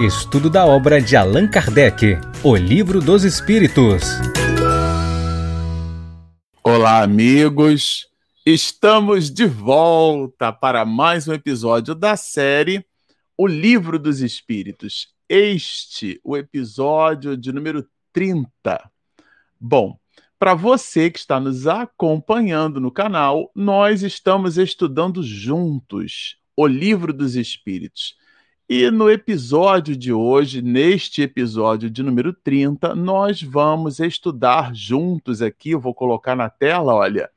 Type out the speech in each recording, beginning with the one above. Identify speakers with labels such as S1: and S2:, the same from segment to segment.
S1: Estudo da obra de Allan Kardec, O Livro dos Espíritos.
S2: Olá, amigos. Estamos de volta para mais um episódio da série O Livro dos Espíritos. Este, o episódio de número 30. Bom, para você que está nos acompanhando no canal, nós estamos estudando juntos o Livro dos Espíritos. E no episódio de hoje, neste episódio de número 30, nós vamos estudar juntos aqui, eu vou colocar na tela, olha,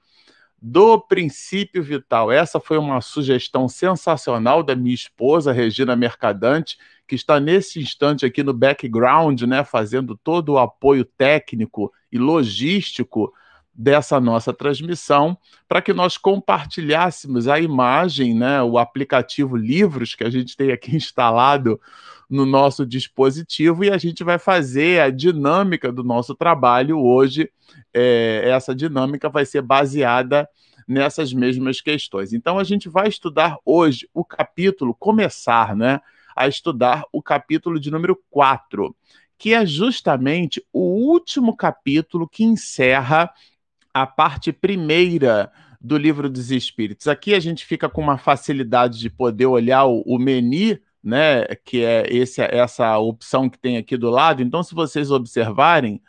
S2: do princípio vital. Essa foi uma sugestão sensacional da minha esposa, Regina Mercadante, que está nesse instante aqui no background, né, fazendo todo o apoio técnico e logístico dessa nossa transmissão, para que nós compartilhássemos a imagem, né, o aplicativo Livros que a gente tem aqui instalado no nosso dispositivo e a gente vai fazer a dinâmica do nosso trabalho hoje. É, essa dinâmica vai ser baseada nessas mesmas questões. Então a gente vai estudar hoje o capítulo, começar, né, a estudar o capítulo de número 4, que é justamente o último capítulo que encerra a parte primeira do livro dos Espíritos. Aqui a gente fica com uma facilidade de poder olhar o, o menu, né, que é esse, essa opção que tem aqui do lado. Então, se vocês observarem,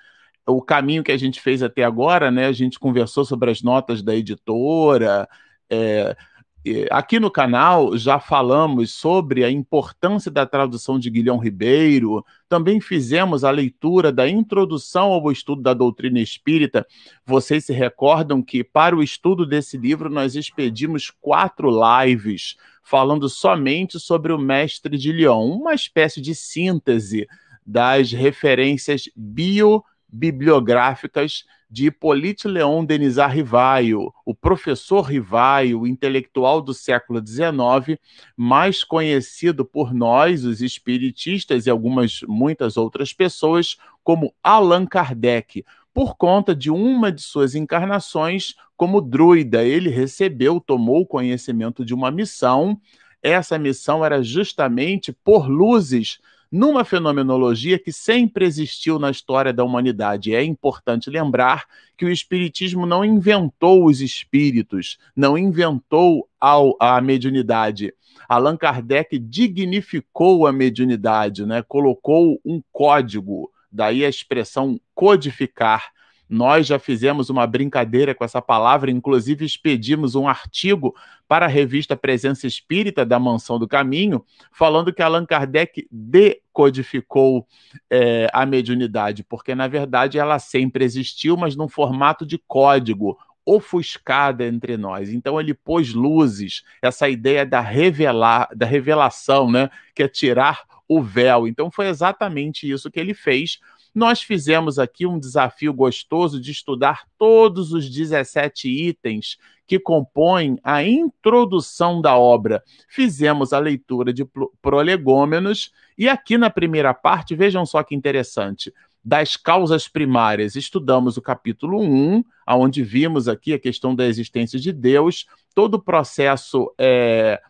S2: o caminho que a gente fez até agora, né, a gente conversou sobre as notas da editora, é, Aqui no canal já falamos sobre a importância da tradução de Guilhom Ribeiro, também fizemos a leitura da introdução ao estudo da doutrina espírita. Vocês se recordam que, para o estudo desse livro, nós expedimos quatro lives falando somente sobre o mestre de Lyon, uma espécie de síntese das referências biobibliográficas de Hippolyte Leon Denisard Rivaio, o professor Rivaio, intelectual do século XIX, mais conhecido por nós, os espiritistas e algumas muitas outras pessoas, como Allan Kardec, por conta de uma de suas encarnações como druida. Ele recebeu, tomou conhecimento de uma missão. Essa missão era justamente por luzes numa fenomenologia que sempre existiu na história da humanidade. É importante lembrar que o Espiritismo não inventou os espíritos, não inventou a, mediunidade. Allan Kardec dignificou a mediunidade, né? colocou um código, daí a expressão codificar nós já fizemos uma brincadeira com essa palavra, inclusive expedimos um artigo para a revista Presença Espírita da Mansão do Caminho, falando que Allan Kardec decodificou é, a mediunidade, porque na verdade ela sempre existiu, mas num formato de código, ofuscada entre nós. Então ele pôs luzes, essa ideia da revelar, da revelação, né, que é tirar o véu. Então foi exatamente isso que ele fez nós fizemos aqui um desafio gostoso de estudar todos os 17 itens que compõem a introdução da obra. Fizemos a leitura de prolegômenos e aqui na primeira parte, vejam só que interessante, das causas primárias, estudamos o capítulo 1, onde vimos aqui a questão da existência de Deus, todo o processo é,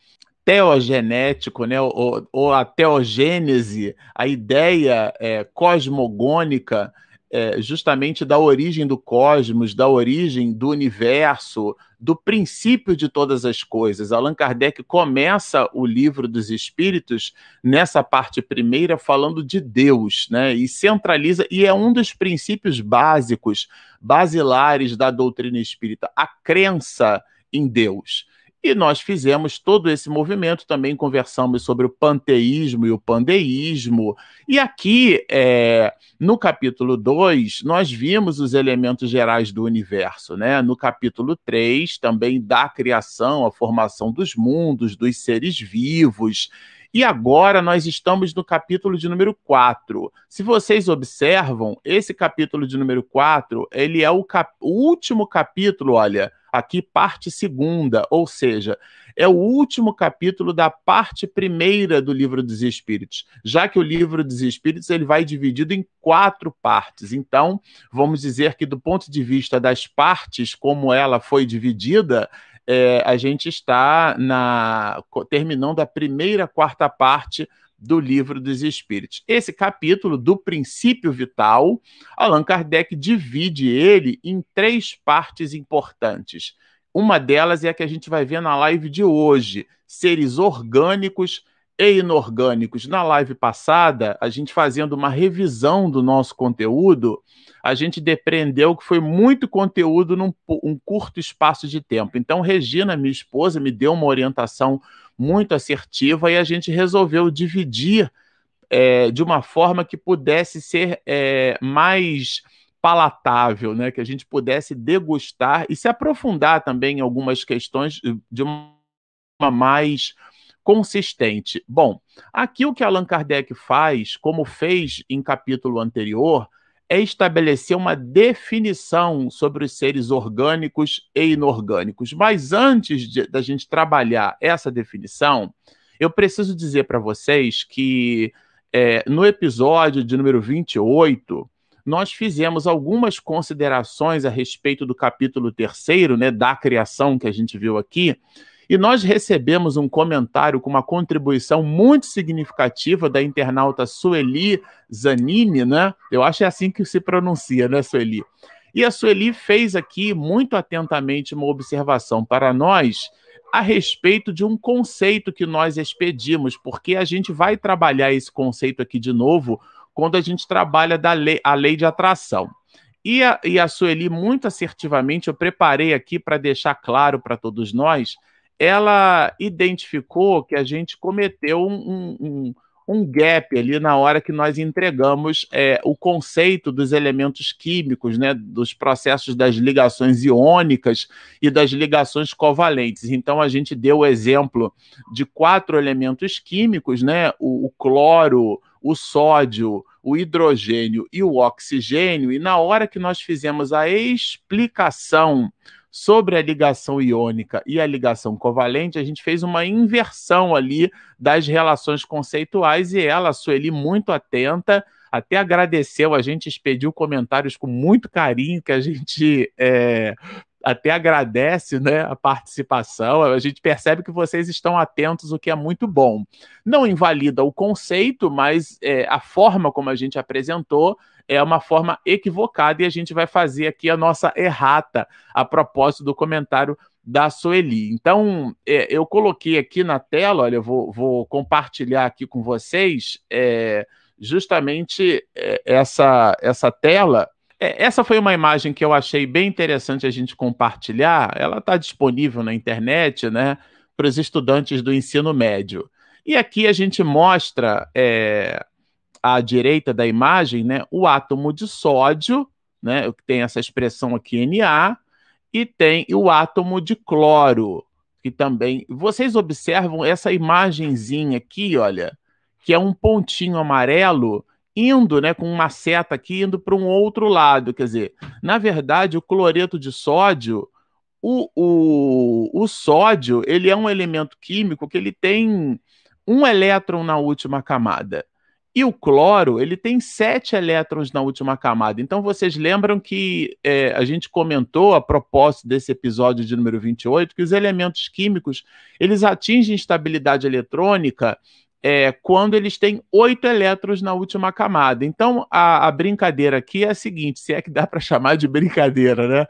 S2: teogenético, né, ou, ou, a teogênese, a ideia é, cosmogônica, é, justamente da origem do cosmos, da origem do universo, do princípio de todas as coisas. Allan Kardec começa o livro dos Espíritos nessa parte primeira falando de Deus, né? E centraliza e é um dos princípios básicos, basilares da doutrina espírita, a crença em Deus. E nós fizemos todo esse movimento, também conversamos sobre o panteísmo e o pandeísmo. E aqui, é, no capítulo 2, nós vimos os elementos gerais do universo. Né? No capítulo 3, também da criação, a formação dos mundos, dos seres vivos. E agora nós estamos no capítulo de número 4. Se vocês observam, esse capítulo de número 4, ele é o, cap o último capítulo, olha, aqui parte segunda, ou seja, é o último capítulo da parte primeira do livro dos Espíritos, já que o livro dos Espíritos ele vai dividido em quatro partes. Então, vamos dizer que do ponto de vista das partes, como ela foi dividida, é, a gente está na terminando a primeira quarta parte do Livro dos Espíritos. Esse capítulo do princípio vital, Allan Kardec divide ele em três partes importantes. Uma delas é a que a gente vai ver na live de hoje: seres orgânicos e inorgânicos. Na live passada, a gente fazendo uma revisão do nosso conteúdo, a gente depreendeu que foi muito conteúdo num um curto espaço de tempo. Então, Regina, minha esposa, me deu uma orientação muito assertiva e a gente resolveu dividir é, de uma forma que pudesse ser é, mais palatável, né? que a gente pudesse degustar e se aprofundar também em algumas questões de uma mais consistente. Bom, aqui o que Allan Kardec faz, como fez em capítulo anterior, é estabelecer uma definição sobre os seres orgânicos e inorgânicos. Mas antes de, da gente trabalhar essa definição, eu preciso dizer para vocês que é, no episódio de número 28, nós fizemos algumas considerações a respeito do capítulo terceiro, né, da criação que a gente viu aqui, e nós recebemos um comentário com uma contribuição muito significativa da internauta Sueli Zanini, né? Eu acho que é assim que se pronuncia, né, Sueli? E a Sueli fez aqui muito atentamente uma observação para nós a respeito de um conceito que nós expedimos, porque a gente vai trabalhar esse conceito aqui de novo quando a gente trabalha da lei, a lei de atração. E a, e a Sueli, muito assertivamente, eu preparei aqui para deixar claro para todos nós ela identificou que a gente cometeu um, um, um gap ali na hora que nós entregamos é, o conceito dos elementos químicos, né, dos processos das ligações iônicas e das ligações covalentes. Então a gente deu o exemplo de quatro elementos químicos, né, o, o cloro, o sódio, o hidrogênio e o oxigênio, e na hora que nós fizemos a explicação sobre a ligação iônica e a ligação covalente, a gente fez uma inversão ali das relações conceituais e ela, a Sueli, muito atenta, até agradeceu, a gente expediu comentários com muito carinho, que a gente é, até agradece né, a participação, a gente percebe que vocês estão atentos, o que é muito bom. Não invalida o conceito, mas é, a forma como a gente apresentou é uma forma equivocada e a gente vai fazer aqui a nossa errata a propósito do comentário da Sueli. Então, é, eu coloquei aqui na tela, olha, eu vou, vou compartilhar aqui com vocês é, justamente é, essa, essa tela. É, essa foi uma imagem que eu achei bem interessante a gente compartilhar. Ela está disponível na internet, né, para os estudantes do ensino médio. E aqui a gente mostra é, à direita da imagem, né, o átomo de sódio, né, que tem essa expressão aqui Na, e tem o átomo de cloro, que também. Vocês observam essa imagenzinha aqui, olha, que é um pontinho amarelo indo, né, com uma seta aqui indo para um outro lado, quer dizer, na verdade, o cloreto de sódio, o, o, o sódio, ele é um elemento químico que ele tem um elétron na última camada. E o cloro, ele tem sete elétrons na última camada. Então, vocês lembram que é, a gente comentou, a propósito desse episódio de número 28, que os elementos químicos, eles atingem estabilidade eletrônica é, quando eles têm oito elétrons na última camada. Então, a, a, brincadeira aqui é a seguinte, se é que dá para chamar de brincadeira, né?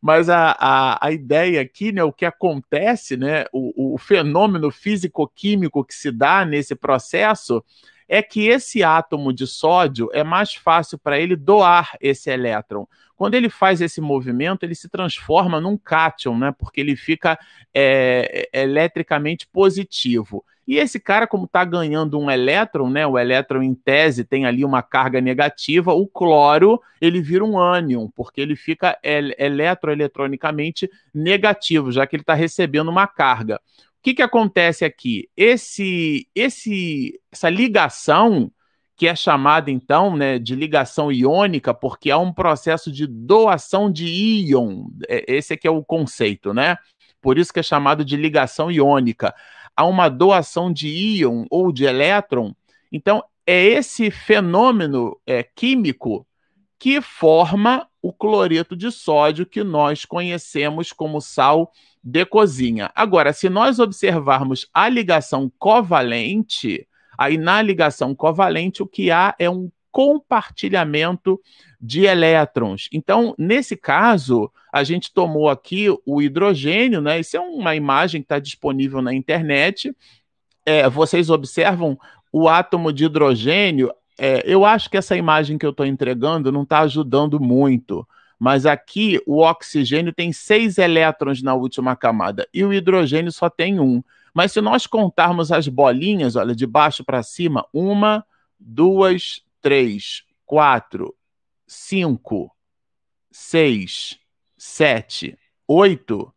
S2: Mas a, a, a ideia aqui, né, o que acontece, né, o, o fenômeno físico-químico que se dá nesse processo é que esse átomo de sódio é mais fácil para ele doar esse elétron. Quando ele faz esse movimento, ele se transforma num cátion, né? Porque ele fica é, é eletricamente positivo. E esse cara, como está ganhando um elétron, né? O elétron em tese tem ali uma carga negativa, o cloro ele vira um ânion, porque ele fica eletroeletronicamente negativo, já que ele está recebendo uma carga que, que acontece aqui? Esse, esse, essa ligação, que é chamada então né, de ligação iônica, porque há um processo de doação de íon, é, esse aqui é o conceito, né? Por isso que é chamado de ligação iônica. Há uma doação de íon ou de elétron. Então, é esse fenômeno é, químico que forma o cloreto de sódio que nós conhecemos como sal de cozinha. Agora, se nós observarmos a ligação covalente, Aí na ligação covalente, o que há é um compartilhamento de elétrons. Então, nesse caso, a gente tomou aqui o hidrogênio, né? Isso é uma imagem que está disponível na internet. É, vocês observam o átomo de hidrogênio. É, eu acho que essa imagem que eu estou entregando não está ajudando muito. Mas aqui o oxigênio tem seis elétrons na última camada e o hidrogênio só tem um. Mas se nós contarmos as bolinhas, olha, de baixo para cima, uma, duas, três, quatro, cinco, seis, sete, oito.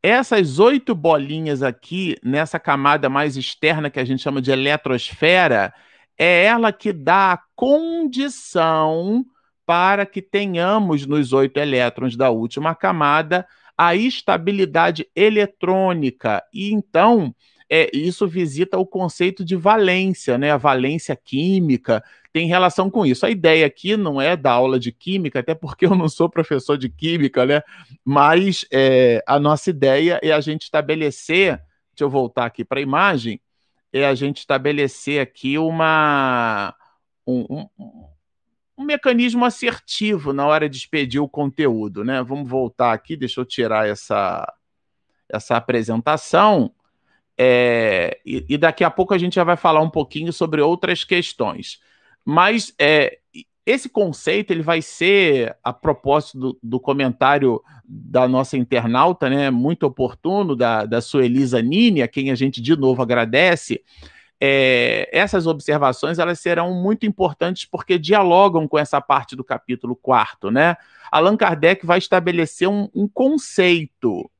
S2: Essas oito bolinhas aqui, nessa camada mais externa que a gente chama de eletrosfera, é ela que dá a condição para que tenhamos nos oito elétrons da última camada a estabilidade eletrônica. E então, é, isso visita o conceito de valência, né? A valência química tem relação com isso. A ideia aqui não é da aula de química, até porque eu não sou professor de química, né? Mas é, a nossa ideia é a gente estabelecer. Deixa eu voltar aqui para a imagem. É a gente estabelecer aqui uma. Um, um mecanismo assertivo na hora de expedir o conteúdo, né? Vamos voltar aqui, deixa eu tirar essa, essa apresentação. É, e, e, daqui a pouco a gente já vai falar um pouquinho sobre outras questões. Mas é, esse conceito ele vai ser, a propósito do, do, comentário da nossa internauta, né, muito oportuno, da, da Suelisa Nini, a quem a gente de novo agradece, é, essas observações elas serão muito importantes porque dialogam com essa parte do capítulo 4, né? Allan Kardec vai estabelecer um, um conceito.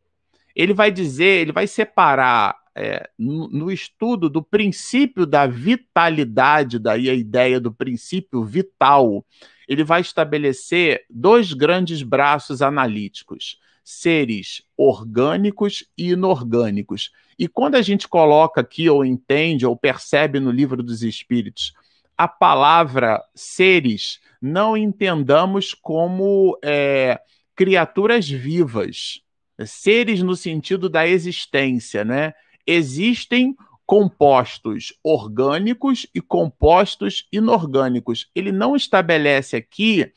S2: Ele vai dizer, ele vai separar é, no, no, estudo do princípio da vitalidade, daí a ideia do princípio vital, ele vai estabelecer dois grandes braços analíticos seres orgânicos e inorgânicos. E quando a gente coloca aqui, ou entende, ou percebe no livro dos Espíritos, a palavra seres, não entendamos como é, criaturas vivas, seres no sentido da existência, né? Existem compostos orgânicos e compostos inorgânicos. Ele não estabelece aqui,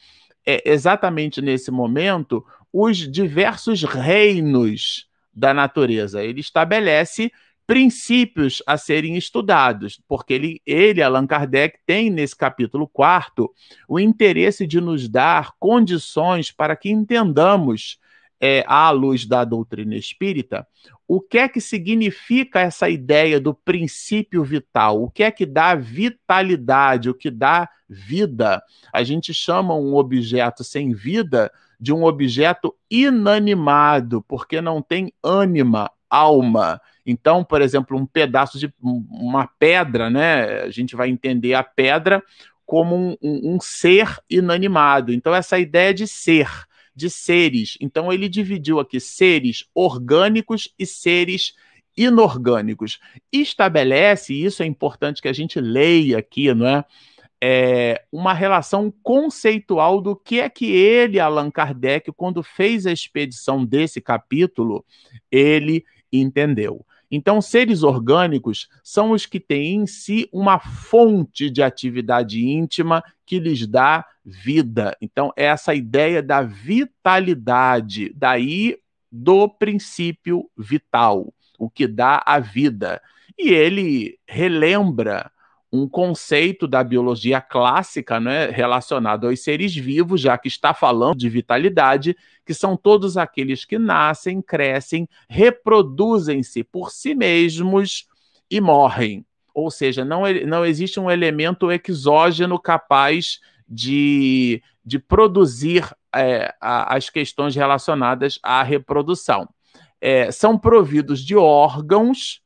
S2: é, exatamente nesse momento, os diversos reinos da natureza. Ele estabelece princípios a serem estudados, porque ele, ele, Allan Kardec, tem nesse capítulo quarto o interesse de nos dar condições para que entendamos, é, à luz da doutrina espírita, o que é que significa essa ideia do princípio vital, o que é que dá vitalidade, o que dá vida. A gente chama um objeto sem vida de um objeto inanimado, porque não tem ânima, alma. Então, por exemplo, um pedaço de uma pedra, né? A gente vai entender a pedra como um, um, um ser inanimado. Então, essa ideia de ser, de seres. Então, ele dividiu aqui seres orgânicos e seres inorgânicos. Estabelece, isso é importante que a gente leia aqui, não é? É, uma relação conceitual do que é que ele, Allan Kardec, quando fez a expedição desse capítulo, ele entendeu. Então, seres orgânicos são os que têm em si uma fonte de atividade íntima que lhes dá vida. Então, é essa ideia da vitalidade, daí do princípio vital, o que dá a vida. E ele relembra um conceito da biologia clássica né, relacionado aos seres vivos, já que está falando de vitalidade, que são todos aqueles que nascem, crescem, reproduzem-se por si mesmos e morrem. Ou seja, não, não existe um elemento exógeno capaz de, de produzir é, a, as questões relacionadas à reprodução. É, são providos de órgãos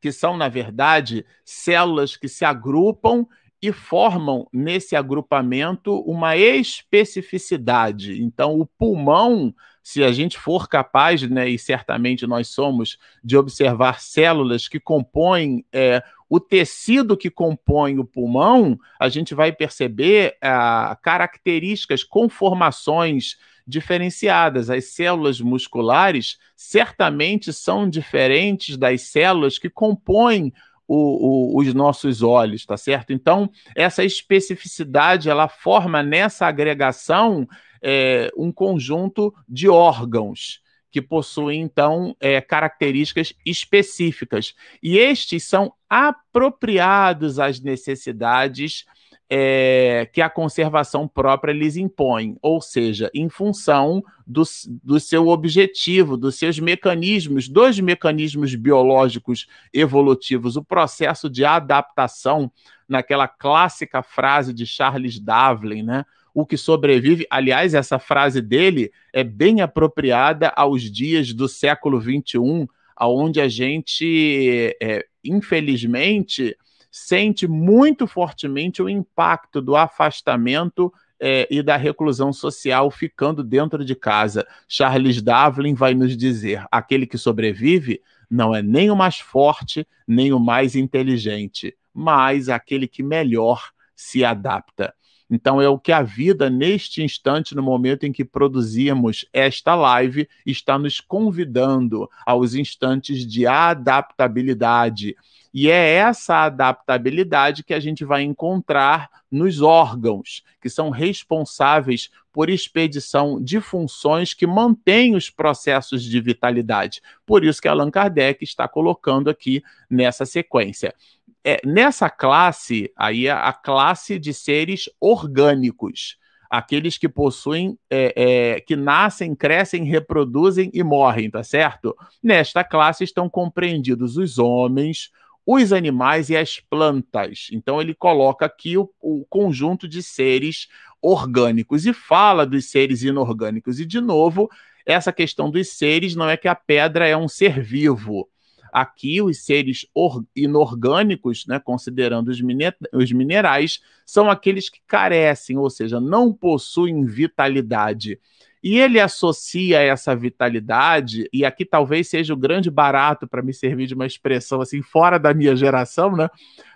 S2: que são, na verdade, células que se agrupam e formam nesse agrupamento uma especificidade. Então, o pulmão, se a gente for capaz, né, e certamente nós somos, de observar células que compõem é, o tecido que compõe o pulmão, a gente vai perceber ah, características, conformações diferenciadas. As células musculares certamente são diferentes das células que compõem o, o, os nossos olhos, tá certo? Então, essa especificidade ela forma nessa agregação é, um conjunto de órgãos que possuem, então, é, características específicas. E estes são apropriados às necessidades é, que a conservação própria lhes impõe, ou seja, em função do, do seu objetivo, dos seus mecanismos, dos mecanismos biológicos evolutivos, o processo de adaptação, naquela clássica frase de Charles Darwin, né? O que sobrevive, aliás, essa frase dele é bem apropriada aos dias do século XXI, aonde a gente, é, infelizmente, sente muito fortemente o impacto do afastamento é, e da reclusão social ficando dentro de casa. Charles Darwin vai nos dizer: aquele que sobrevive não é nem o mais forte, nem o mais inteligente, mas aquele que melhor se adapta. Então é o que a vida, neste instante, no momento em que produzimos esta live, está nos convidando aos instantes de adaptabilidade e é essa adaptabilidade que a gente vai encontrar nos órgãos, que são responsáveis por expedição de funções que mantêm os processos de vitalidade. Por isso que Allan Kardec está colocando aqui nessa sequência. É, nessa classe, aí a classe de seres orgânicos aqueles que possuem, é, é, que nascem, crescem, reproduzem e morrem, tá certo? Nesta classe estão compreendidos os homens, os animais e as plantas. Então ele coloca aqui o, o conjunto de seres orgânicos e fala dos seres inorgânicos. E, de novo, essa questão dos seres não é que a pedra é um ser vivo. Aqui, os seres inorgânicos, né, considerando os, os minerais, são aqueles que carecem, ou seja, não possuem vitalidade. E ele associa essa vitalidade, e aqui talvez seja o grande barato, para me servir de uma expressão assim, fora da minha geração, né?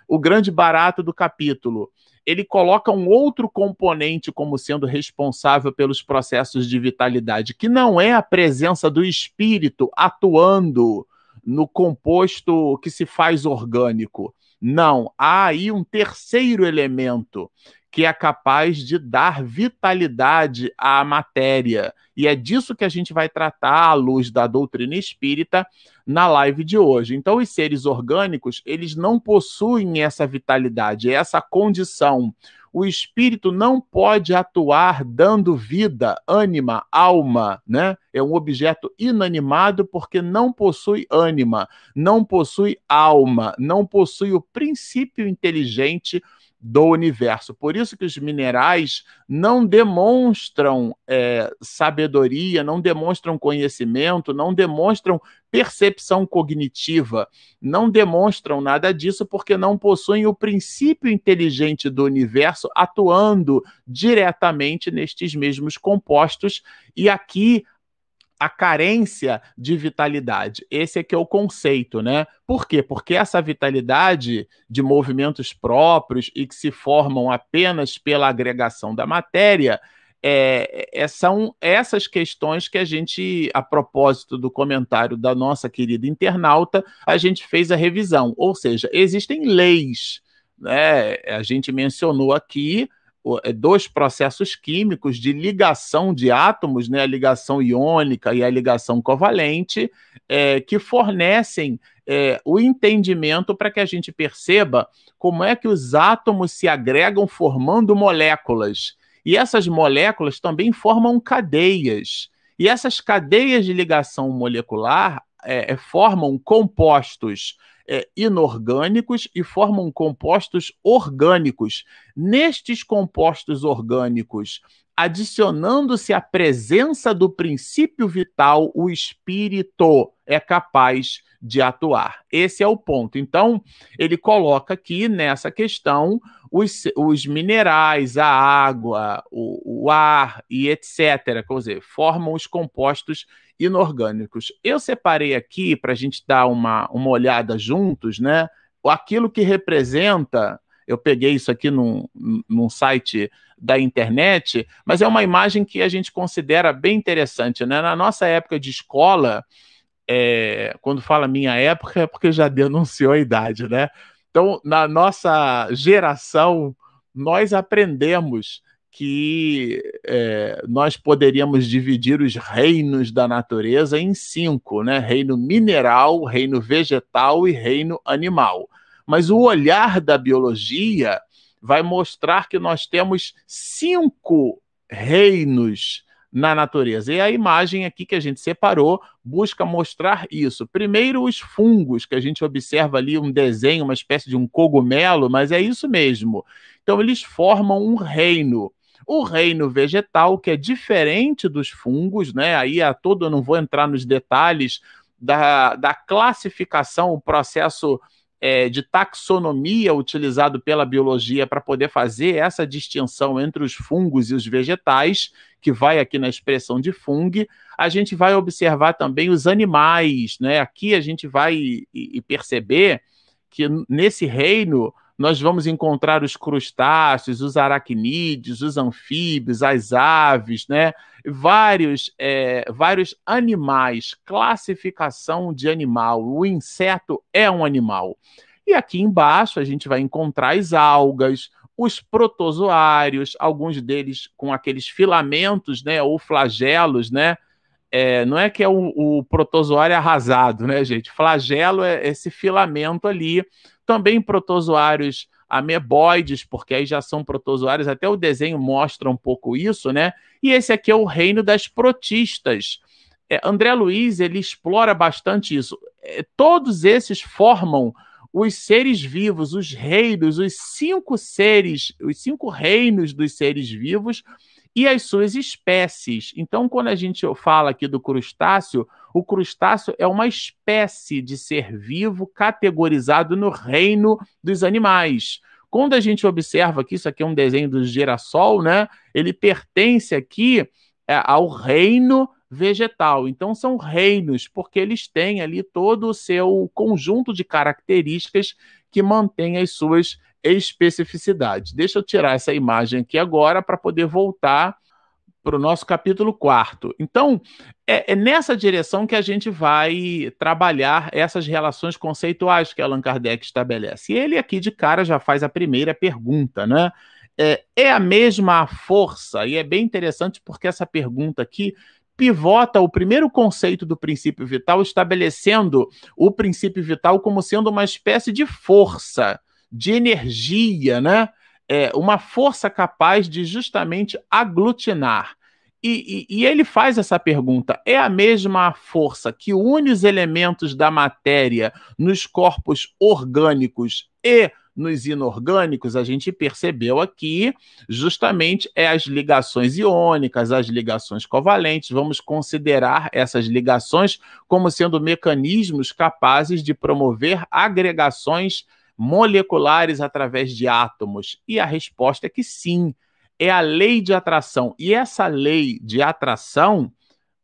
S2: O grande barato do capítulo. Ele coloca um outro componente como sendo responsável pelos processos de vitalidade, que não é a presença do espírito atuando no composto que se faz orgânico. Não, há aí um terceiro elemento que é capaz de dar vitalidade à matéria. E é disso que a gente vai tratar à luz da doutrina espírita na live de hoje. Então, os seres orgânicos, eles não possuem essa vitalidade, essa condição. O espírito não pode atuar dando vida, ânima, alma, né? É um objeto inanimado porque não possui ânima, não possui alma, não possui o princípio inteligente do universo. Por isso que os minerais não demonstram é, sabedoria, não demonstram conhecimento, não demonstram percepção cognitiva, não demonstram nada disso porque não possuem o princípio inteligente do universo atuando diretamente nestes mesmos compostos. E aqui a carência de vitalidade. Esse é que é o conceito, né? Por quê? Porque essa vitalidade de movimentos próprios e que se formam apenas pela agregação da matéria, é, é, são essas questões que a gente, a propósito do comentário da nossa querida internauta, a gente fez a revisão. Ou seja, existem leis, né? A gente mencionou aqui é, dois processos químicos de ligação de átomos, né, a ligação iônica e a ligação covalente, é, que fornecem é, o entendimento para que a gente perceba como é que os átomos se agregam formando moléculas. E essas moléculas também formam cadeias. E essas cadeias de ligação molecular é, é formam compostos é, inorgânicos e formam compostos orgânicos. Nestes compostos orgânicos, adicionando-se a presença do princípio vital, o espírito é capaz de atuar. Esse é o ponto. Então, ele coloca aqui nessa questão os, os minerais, a água, o, o ar e etc. Quer dizer, formam os compostos inorgânicos. Eu separei aqui para a gente dar uma, uma olhada juntos, né? Aquilo que representa. Eu peguei isso aqui num, num site da internet, mas é uma imagem que a gente considera bem interessante. Né? Na nossa época de escola, é, quando fala minha época, é porque já denunciou a idade, né? Então, na nossa geração, nós aprendemos que é, nós poderíamos dividir os reinos da natureza em cinco, né? Reino mineral, reino vegetal e reino animal. Mas o olhar da biologia vai mostrar que nós temos cinco reinos na natureza. E a imagem aqui que a gente separou busca mostrar isso. Primeiro, os fungos, que a gente observa ali um desenho, uma espécie de um cogumelo, mas é isso mesmo. Então, eles formam um reino. O reino vegetal, que é diferente dos fungos, né? Aí a todo eu não vou entrar nos detalhes da, da classificação, o processo é, de taxonomia utilizado pela biologia para poder fazer essa distinção entre os fungos e os vegetais, que vai aqui na expressão de fungo. A gente vai observar também os animais, né? Aqui a gente vai e perceber que nesse reino nós vamos encontrar os crustáceos, os aracnídeos, os anfíbios, as aves, né? Vários, é, vários animais, classificação de animal. O inseto é um animal. E aqui embaixo a gente vai encontrar as algas, os protozoários, alguns deles com aqueles filamentos, né, ou flagelos, né? É, não é que é o, o protozoário arrasado, né, gente? Flagelo é esse filamento ali também protozoários ameboides, porque aí já são protozoários, até o desenho mostra um pouco isso, né? E esse aqui é o reino das protistas. É, André Luiz ele explora bastante isso. É, todos esses formam os seres vivos, os reinos, os cinco seres, os cinco reinos dos seres vivos e as suas espécies. Então, quando a gente fala aqui do crustáceo, o crustáceo é uma espécie de ser vivo categorizado no reino dos animais. Quando a gente observa que isso aqui é um desenho do girassol, né? Ele pertence aqui é, ao reino vegetal. Então são reinos, porque eles têm ali todo o seu conjunto de características que mantém as suas especificidades. Deixa eu tirar essa imagem aqui agora para poder voltar para o nosso capítulo 4. Então, é, é, nessa direção que a gente vai trabalhar essas relações conceituais que Allan Kardec estabelece. E ele aqui de cara já faz a primeira pergunta, né? É, é a mesma força, e é bem interessante porque essa pergunta aqui pivota o primeiro conceito do princípio vital, estabelecendo o princípio vital como sendo uma espécie de força, de energia, né? é, uma força capaz de justamente aglutinar. E, e, e, ele faz essa pergunta: é a mesma força que une os elementos da matéria nos corpos orgânicos e nos inorgânicos? A gente percebeu aqui justamente é as ligações iônicas, as ligações covalentes. Vamos considerar essas ligações como sendo mecanismos capazes de promover agregações moleculares através de átomos? E a resposta é que sim, é a lei de atração. E essa lei de atração,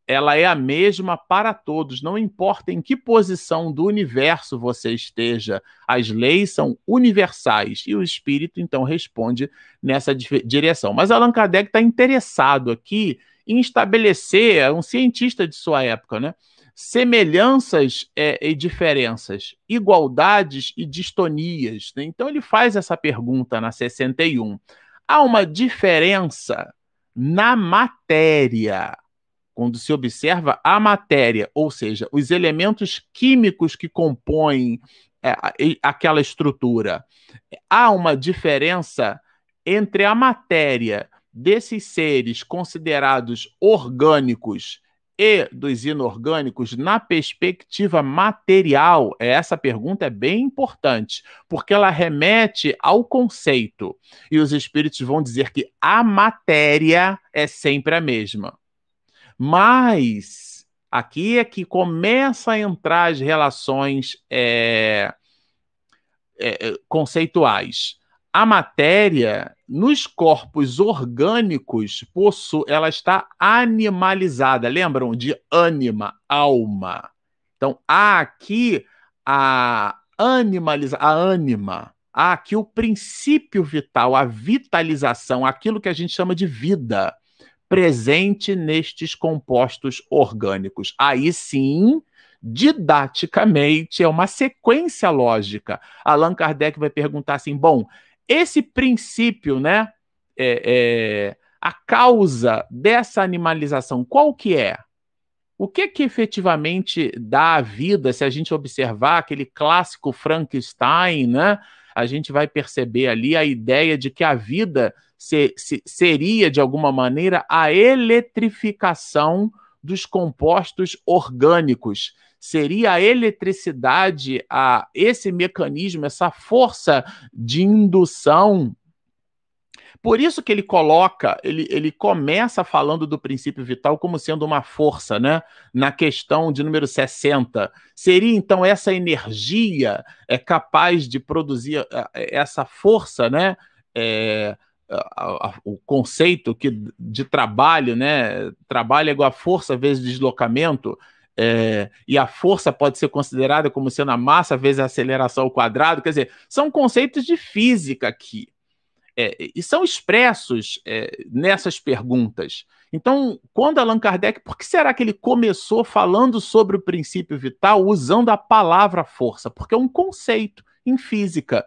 S2: ela é a mesma para todos, não importa em que posição do universo você esteja, as leis são universais e o espírito então responde nessa direção. Mas Allan Kardec está interessado aqui em estabelecer, é um cientista de sua época, né? Semelhanças é, e diferenças, igualdades e distonias. Né? Então ele faz essa pergunta na 61. Há uma diferença na matéria. Quando se observa a matéria, ou seja, os elementos químicos que compõem é, aquela estrutura, há uma diferença entre a matéria desses seres considerados orgânicos e dos inorgânicos na perspectiva material? Essa pergunta é bem importante, porque ela remete ao conceito. E os espíritos vão dizer que a matéria é sempre a mesma. Mas aqui é que começa a entrar as relações é, é, conceituais a matéria nos corpos orgânicos possu, ela está animalizada. Lembram de ânima, alma? Então há aqui a animaliza, a ânima, há aqui o princípio vital, a vitalização, aquilo que a gente chama de vida presente nestes compostos orgânicos. Aí sim didaticamente, é uma sequência lógica. Allan Kardec vai perguntar assim: bom, esse princípio, né? É, é, a causa dessa animalização, qual que é? O que que efetivamente dá a vida, se a gente observar aquele clássico Frankenstein, né? A gente vai perceber ali a ideia de que a vida se, se, seria, de alguma maneira, a eletrificação dos compostos orgânicos. Seria a eletricidade, a, esse mecanismo, essa força de indução por isso que ele coloca, ele, ele começa falando do princípio vital como sendo uma força, né? Na questão de número 60. Seria então essa energia é capaz de produzir essa força, né? É, a, a, o conceito que, de trabalho, né? Trabalho é igual a força vezes deslocamento. É, e a força pode ser considerada como sendo a massa vezes a aceleração ao quadrado. Quer dizer, são conceitos de física aqui. É, e são expressos é, nessas perguntas. Então, quando Allan Kardec, por que será que ele começou falando sobre o princípio vital usando a palavra força? Porque é um conceito em física.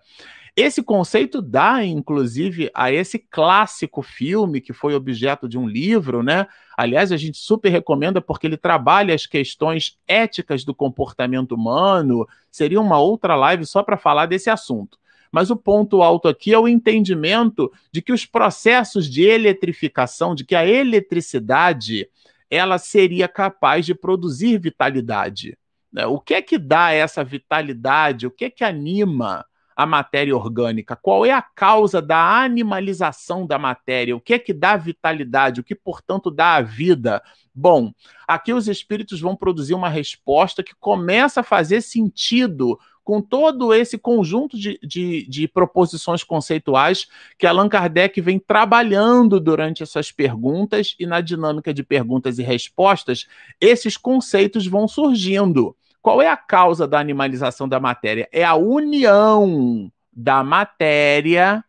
S2: Esse conceito dá, inclusive, a esse clássico filme que foi objeto de um livro, né? Aliás, a gente super recomenda porque ele trabalha as questões éticas do comportamento humano. Seria uma outra live só para falar desse assunto. Mas o ponto alto aqui é o entendimento de que os processos de eletrificação, de que a eletricidade, ela seria capaz de produzir vitalidade. Né? O que é que dá essa vitalidade? O que é que anima a matéria orgânica? Qual é a causa da animalização da matéria? O que é que dá vitalidade? O que, portanto, dá a vida? Bom, aqui os espíritos vão produzir uma resposta que começa a fazer sentido com todo esse conjunto de, de, de, proposições conceituais que Allan Kardec vem trabalhando durante essas perguntas e na dinâmica de perguntas e respostas, esses conceitos vão surgindo. Qual é a causa da animalização da matéria? É a união da matéria,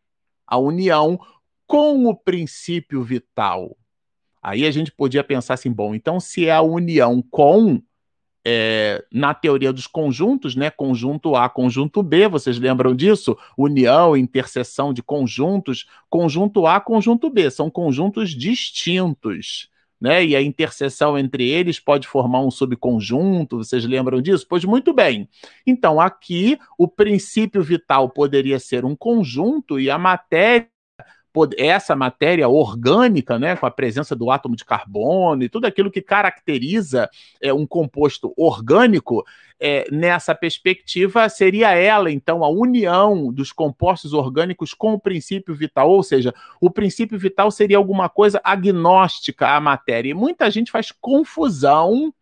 S2: a união com o princípio vital. Aí a gente podia pensar assim, bom, então se é a união com é, na teoria dos conjuntos, né? Conjunto A, conjunto B, vocês lembram disso? União, interseção de conjuntos, conjunto A, conjunto B, são conjuntos distintos. Né? E a interseção entre eles pode formar um subconjunto, vocês lembram disso? Pois muito bem. Então, aqui o princípio vital poderia ser um conjunto e a matéria essa matéria orgânica, né, com a presença do átomo de carbono e tudo aquilo que caracteriza é, um composto orgânico, é, nessa perspectiva, seria ela, então, a união dos compostos orgânicos com o princípio vital, ou seja, o princípio vital seria alguma coisa agnóstica à matéria. E muita gente faz confusão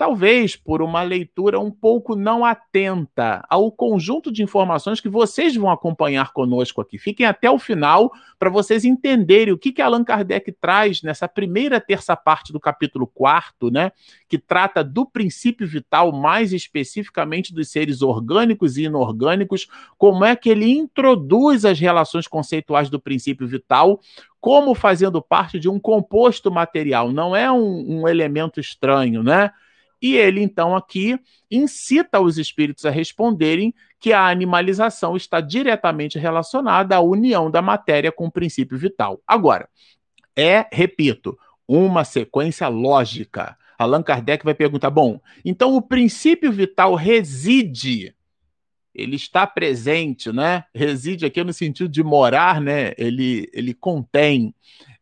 S2: talvez por uma leitura um pouco não atenta ao conjunto de informações que vocês vão acompanhar conosco aqui. Fiquem até o final para vocês entenderem o que, que Allan Kardec traz nessa primeira terça parte do capítulo 4, né, que trata do princípio vital, mais especificamente dos seres orgânicos e inorgânicos, como é que ele introduz as relações conceituais do princípio vital como fazendo parte de um composto material, não é um, um elemento estranho, né? E ele, então, aqui incita os espíritos a responderem que a animalização está diretamente relacionada à união da matéria com o princípio vital. Agora, é, repito, uma sequência lógica. Allan Kardec vai perguntar: bom, então o princípio vital reside, ele está presente, né? Reside aqui no sentido de morar, né? Ele, ele contém.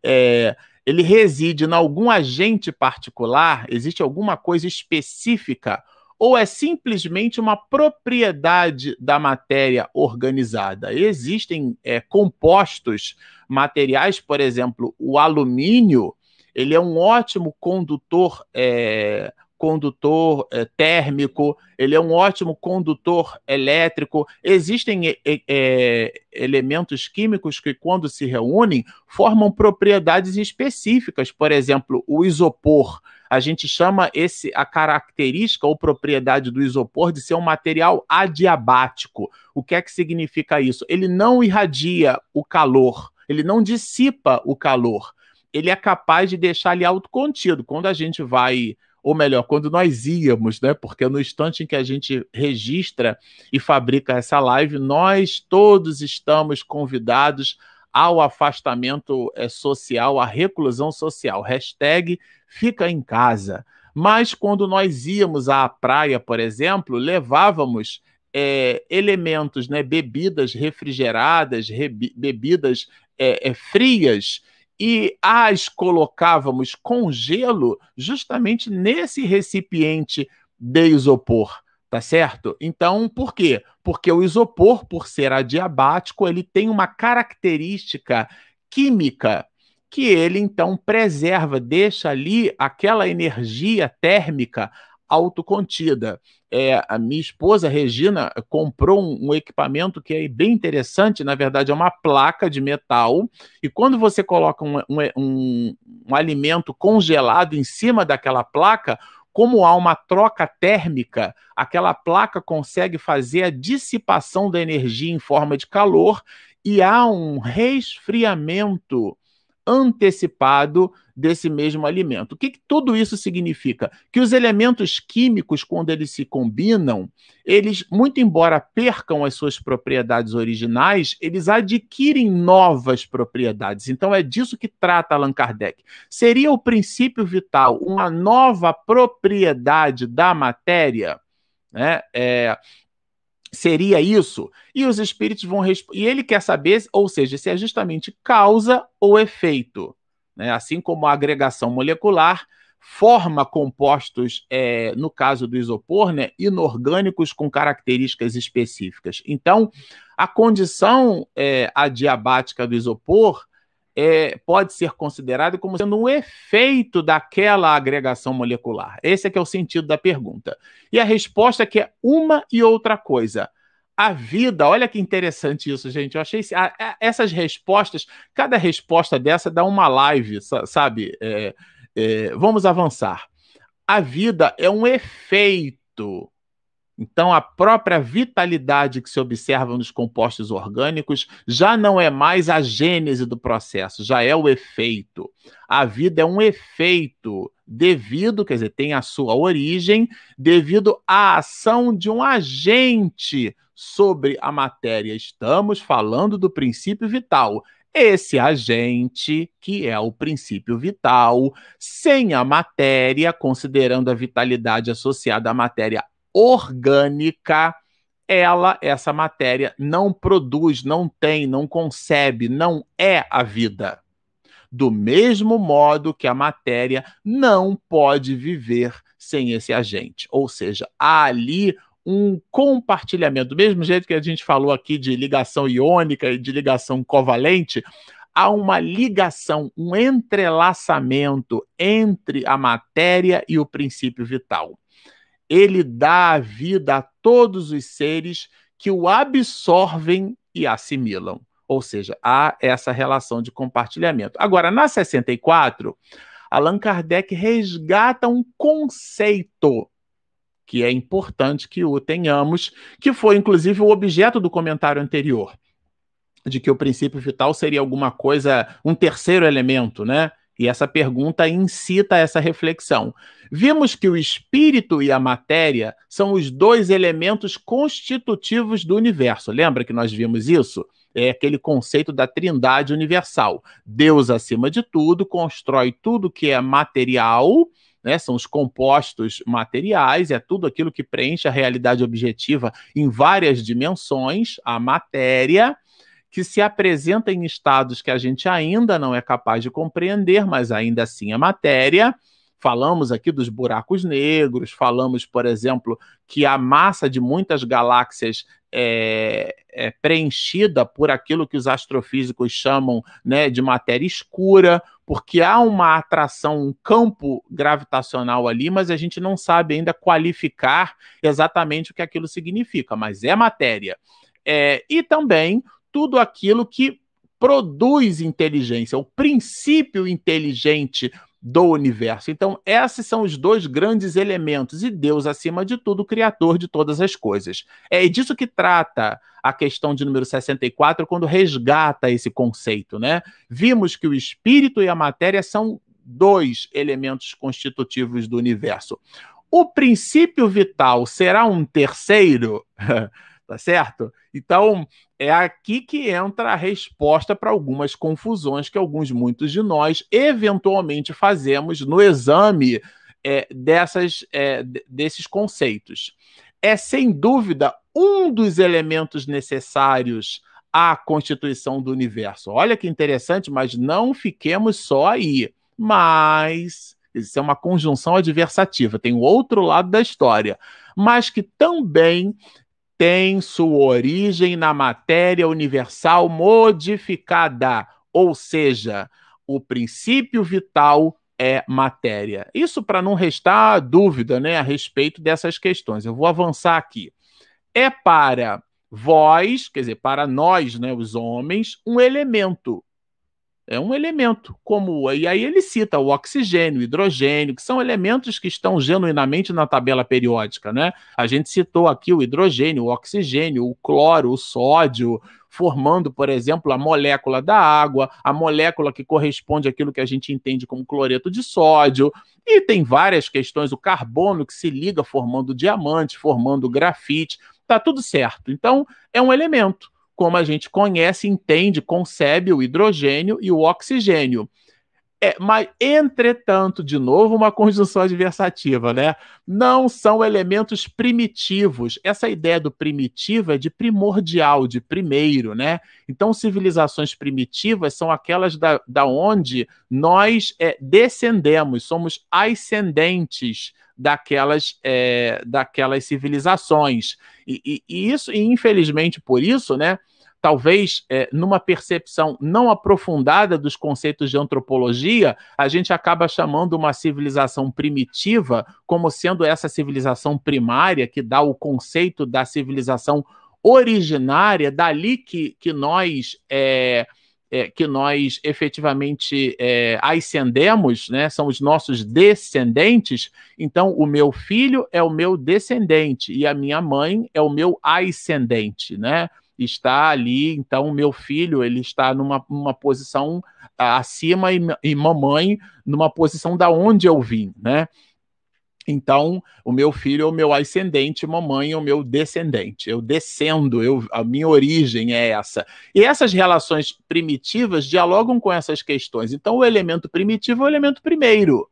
S2: É, ele reside em algum agente particular? Existe alguma coisa específica? Ou é simplesmente uma propriedade da matéria organizada? Existem é, compostos materiais, por exemplo, o alumínio, ele é um ótimo condutor é, condutor é, térmico, ele é um ótimo condutor elétrico. Existem é, elementos químicos que, quando se reúnem, formam propriedades específicas. Por exemplo, o isopor. A gente chama esse a característica ou propriedade do isopor de ser um material adiabático. O que é que significa isso? Ele não irradia o calor, ele não dissipa o calor. Ele é capaz de deixar ele autocontido. Quando a gente vai ou melhor, quando nós íamos, né? Porque no instante em que a gente registra e fabrica essa live, nós todos estamos convidados ao afastamento é, social, à reclusão social. Hashtag fica em casa. Mas quando nós íamos à praia, por exemplo, levávamos é, elementos, né, bebidas refrigeradas, bebidas é, é, frias, e as colocávamos com gelo justamente nesse recipiente de isopor, tá certo? Então, por quê? Porque o isopor, por ser adiabático, ele tem uma característica química que ele então preserva, deixa ali aquela energia térmica autocontida. É, a minha esposa, Regina, comprou um, um, equipamento que é bem interessante, na verdade, é uma placa de metal, e quando você coloca um, um, um alimento congelado em cima daquela placa, como há uma troca térmica, aquela placa consegue fazer a dissipação da energia em forma de calor e há um resfriamento antecipado desse mesmo alimento. O que, que, tudo isso significa? Que os elementos químicos, quando eles se combinam, eles, muito embora percam as suas propriedades originais, eles adquirem novas propriedades. Então é disso que trata Allan Kardec. Seria o princípio vital uma nova propriedade da matéria? Né? É, Seria isso? E os espíritos vão. E ele quer saber, ou seja, se é justamente causa ou efeito. Né? Assim como a agregação molecular forma compostos, é, no caso do isopor, né, inorgânicos com características específicas. Então, a condição é, adiabática do isopor é, pode ser considerado como sendo um efeito daquela agregação molecular. Esse é que é o sentido da pergunta. E a resposta é que é uma e outra coisa. A vida, olha que interessante isso, gente. Eu achei essas respostas, cada resposta dessa dá uma live, sabe? É, é, vamos avançar. A vida é um efeito então, a própria vitalidade que se observa nos compostos orgânicos já não é mais a gênese do processo, já é o efeito. A vida é um efeito devido, quer dizer, tem a sua origem, devido à ação de um agente sobre a matéria. Estamos falando do princípio vital. Esse agente, que é o princípio vital, sem a matéria, considerando a vitalidade associada à matéria orgânica, ela, essa matéria, não produz, não tem, não concebe, não é a vida. Do mesmo modo que a matéria não pode viver sem esse agente. Ou seja, há ali um compartilhamento, do mesmo jeito que a gente falou aqui de ligação iônica e de ligação covalente, há uma ligação, um entrelaçamento entre a matéria e o princípio vital ele dá a vida a todos os seres que o absorvem e assimilam. Ou seja, há essa relação de compartilhamento. Agora, na 64, Allan Kardec resgata um conceito que é importante que o tenhamos, que foi inclusive o objeto do comentário anterior, de que o princípio vital seria alguma coisa, um terceiro elemento, né? E essa pergunta incita essa reflexão. Vimos que o espírito e a matéria são os dois elementos constitutivos do universo. Lembra que nós vimos isso? É aquele conceito da trindade universal. Deus, acima de tudo, constrói tudo que é material, né, são os compostos materiais, é tudo aquilo que preenche a realidade objetiva em várias dimensões, a matéria que se apresenta em estados que a gente ainda não é capaz de compreender, mas ainda assim é matéria. Falamos aqui dos buracos negros, falamos, por exemplo, que a massa de muitas galáxias é, é, preenchida por aquilo que os astrofísicos chamam né, de matéria escura, porque há uma atração, um campo gravitacional ali, mas a gente não sabe ainda qualificar exatamente o que aquilo significa, mas é matéria. É, e também tudo aquilo que produz inteligência, o princípio inteligente do universo. Então, esses são os dois grandes elementos, e Deus, acima de tudo, criador de todas as coisas. É disso que trata a questão de número 64, quando resgata esse conceito, né? Vimos que o espírito e a matéria são dois elementos constitutivos do universo. O princípio vital será um terceiro? tá certo? Então, é aqui que entra a resposta para algumas confusões que alguns, muitos de nós, eventualmente fazemos no exame é, dessas, é, desses conceitos. É, sem dúvida, um dos elementos necessários à constituição do universo. Olha que interessante, mas não fiquemos só aí. Mas isso é uma conjunção adversativa, tem o outro lado da história, mas que também tem sua origem na matéria universal modificada, ou seja, o princípio vital é matéria. Isso para não restar dúvida né, a respeito dessas questões. Eu vou avançar aqui. É para vós, quer dizer, para nós, né, os homens, um elemento é um elemento como e aí ele cita o oxigênio, o hidrogênio, que são elementos que estão genuinamente na tabela periódica, né? A gente citou aqui o hidrogênio, o oxigênio, o cloro, o sódio, formando, por exemplo, a molécula da água, a molécula que corresponde àquilo que a gente entende como cloreto de sódio, e tem várias questões, o carbono que se liga formando diamante, formando grafite, tá tudo certo. Então, é um elemento como a gente conhece, entende, concebe o hidrogênio e o oxigênio. É, mas, entretanto, de novo, uma conjunção adversativa, né? Não são elementos primitivos. Essa ideia do primitivo é de primordial, de primeiro, né? Então, civilizações primitivas são aquelas da, da onde nós é, descendemos, somos ascendentes daquelas, é, daquelas civilizações. E, e, e, isso, e infelizmente por isso, né? Talvez é, numa percepção não aprofundada dos conceitos de antropologia, a gente acaba chamando uma civilização primitiva como sendo essa civilização primária que dá o conceito da civilização originária, dali que, que nós é, é, que nós efetivamente é, ascendemos, né, são os nossos descendentes, então o meu filho é o meu descendente e a minha mãe é o meu ascendente, né? Está ali, então o meu filho ele está numa, numa posição acima e, e mamãe numa posição da onde eu vim, né? Então, o meu filho é o meu ascendente, mamãe é o meu descendente. Eu descendo, eu, a minha origem é essa. E essas relações primitivas dialogam com essas questões. Então, o elemento primitivo é o elemento primeiro,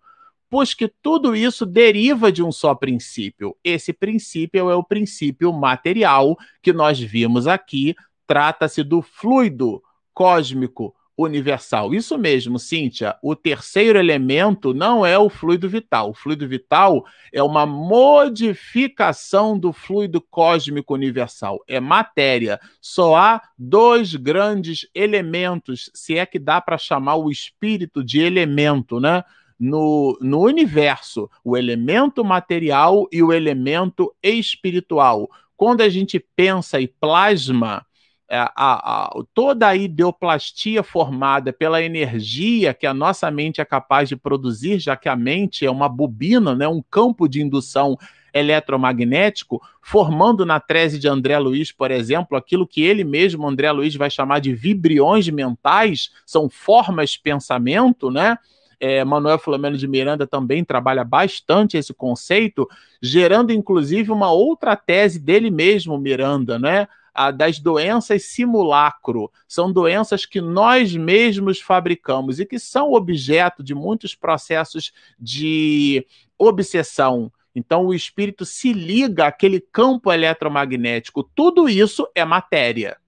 S2: pois que tudo isso deriva de um só princípio. Esse princípio é o princípio material que nós vimos aqui. Trata-se do fluido cósmico universal. Isso mesmo, Cíntia. O terceiro elemento não é o fluido vital. O fluido vital é uma modificação do fluido cósmico universal. É matéria. Só há dois grandes elementos, se é que dá para chamar o espírito de elemento, né? No, no universo, o elemento material e o elemento espiritual. Quando a gente pensa e plasma é, a, a, toda a ideoplastia formada pela energia que a nossa mente é capaz de produzir, já que a mente é uma bobina, né, um campo de indução eletromagnético, formando na tese de André Luiz, por exemplo, aquilo que ele mesmo, André Luiz, vai chamar de vibriões mentais, são formas de pensamento, né? É, Manuel Filomeno de Miranda também trabalha bastante esse conceito, gerando inclusive uma outra tese dele mesmo, Miranda, né? a, das doenças simulacro. São doenças que nós mesmos fabricamos e que são objeto de muitos processos de obsessão. Então, o espírito se liga àquele campo eletromagnético. Tudo isso é matéria.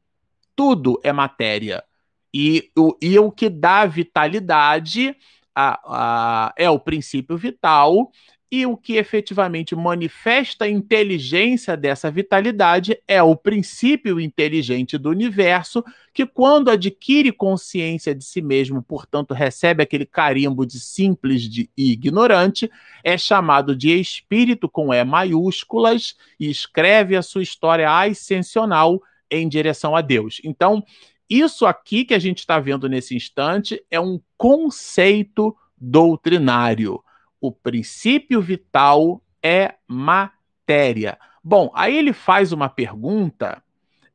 S2: Tudo é matéria. E o, e o que dá vitalidade a, a, é o princípio vital, e o que efetivamente manifesta a inteligência dessa vitalidade é o princípio inteligente do universo, que, quando adquire consciência de si mesmo, portanto, recebe aquele carimbo de simples de ignorante, é chamado de espírito com E maiúsculas e escreve a sua história ascensional em direção a Deus. Então, isso aqui que a gente está vendo nesse instante é um conceito doutrinário o princípio vital é matéria. Bom, aí ele faz uma pergunta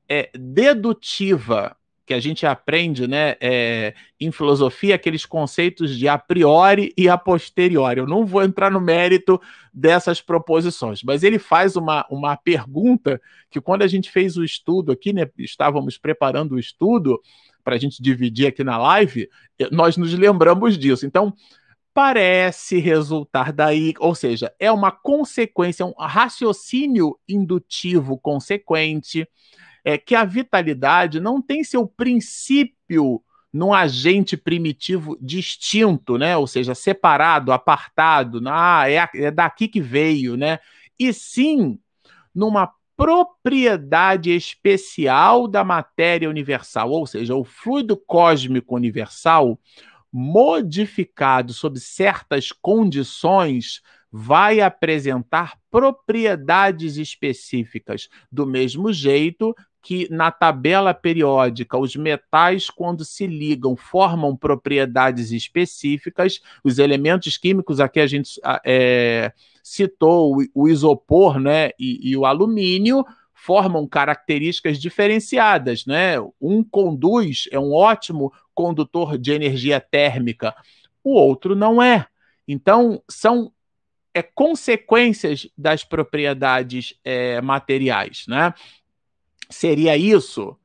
S2: é, dedutiva que a gente aprende né, é, em filosofia, aqueles conceitos de a priori e a posteriori. Eu não vou entrar no mérito dessas proposições, mas ele faz uma, uma pergunta que, quando a gente fez o estudo aqui, né, estávamos preparando o estudo para a gente dividir aqui na live, nós nos lembramos disso. Então, parece resultar daí, ou seja, é uma consequência, um raciocínio indutivo consequente é que a vitalidade não tem seu princípio num agente primitivo distinto, né? Ou seja, separado, apartado, ah, é, é daqui que veio, né? E sim numa propriedade especial da matéria universal, ou seja, o fluido cósmico universal modificado sob certas condições vai apresentar propriedades específicas, do mesmo jeito que na tabela periódica os metais, quando se ligam, formam propriedades específicas. Os elementos químicos, aqui a gente é, citou o, isopor né, e, e o alumínio, formam características diferenciadas, né? Um conduz, é um ótimo condutor de energia térmica, o outro não é. Então, são é, consequências das propriedades é, materiais, né? Seria isso?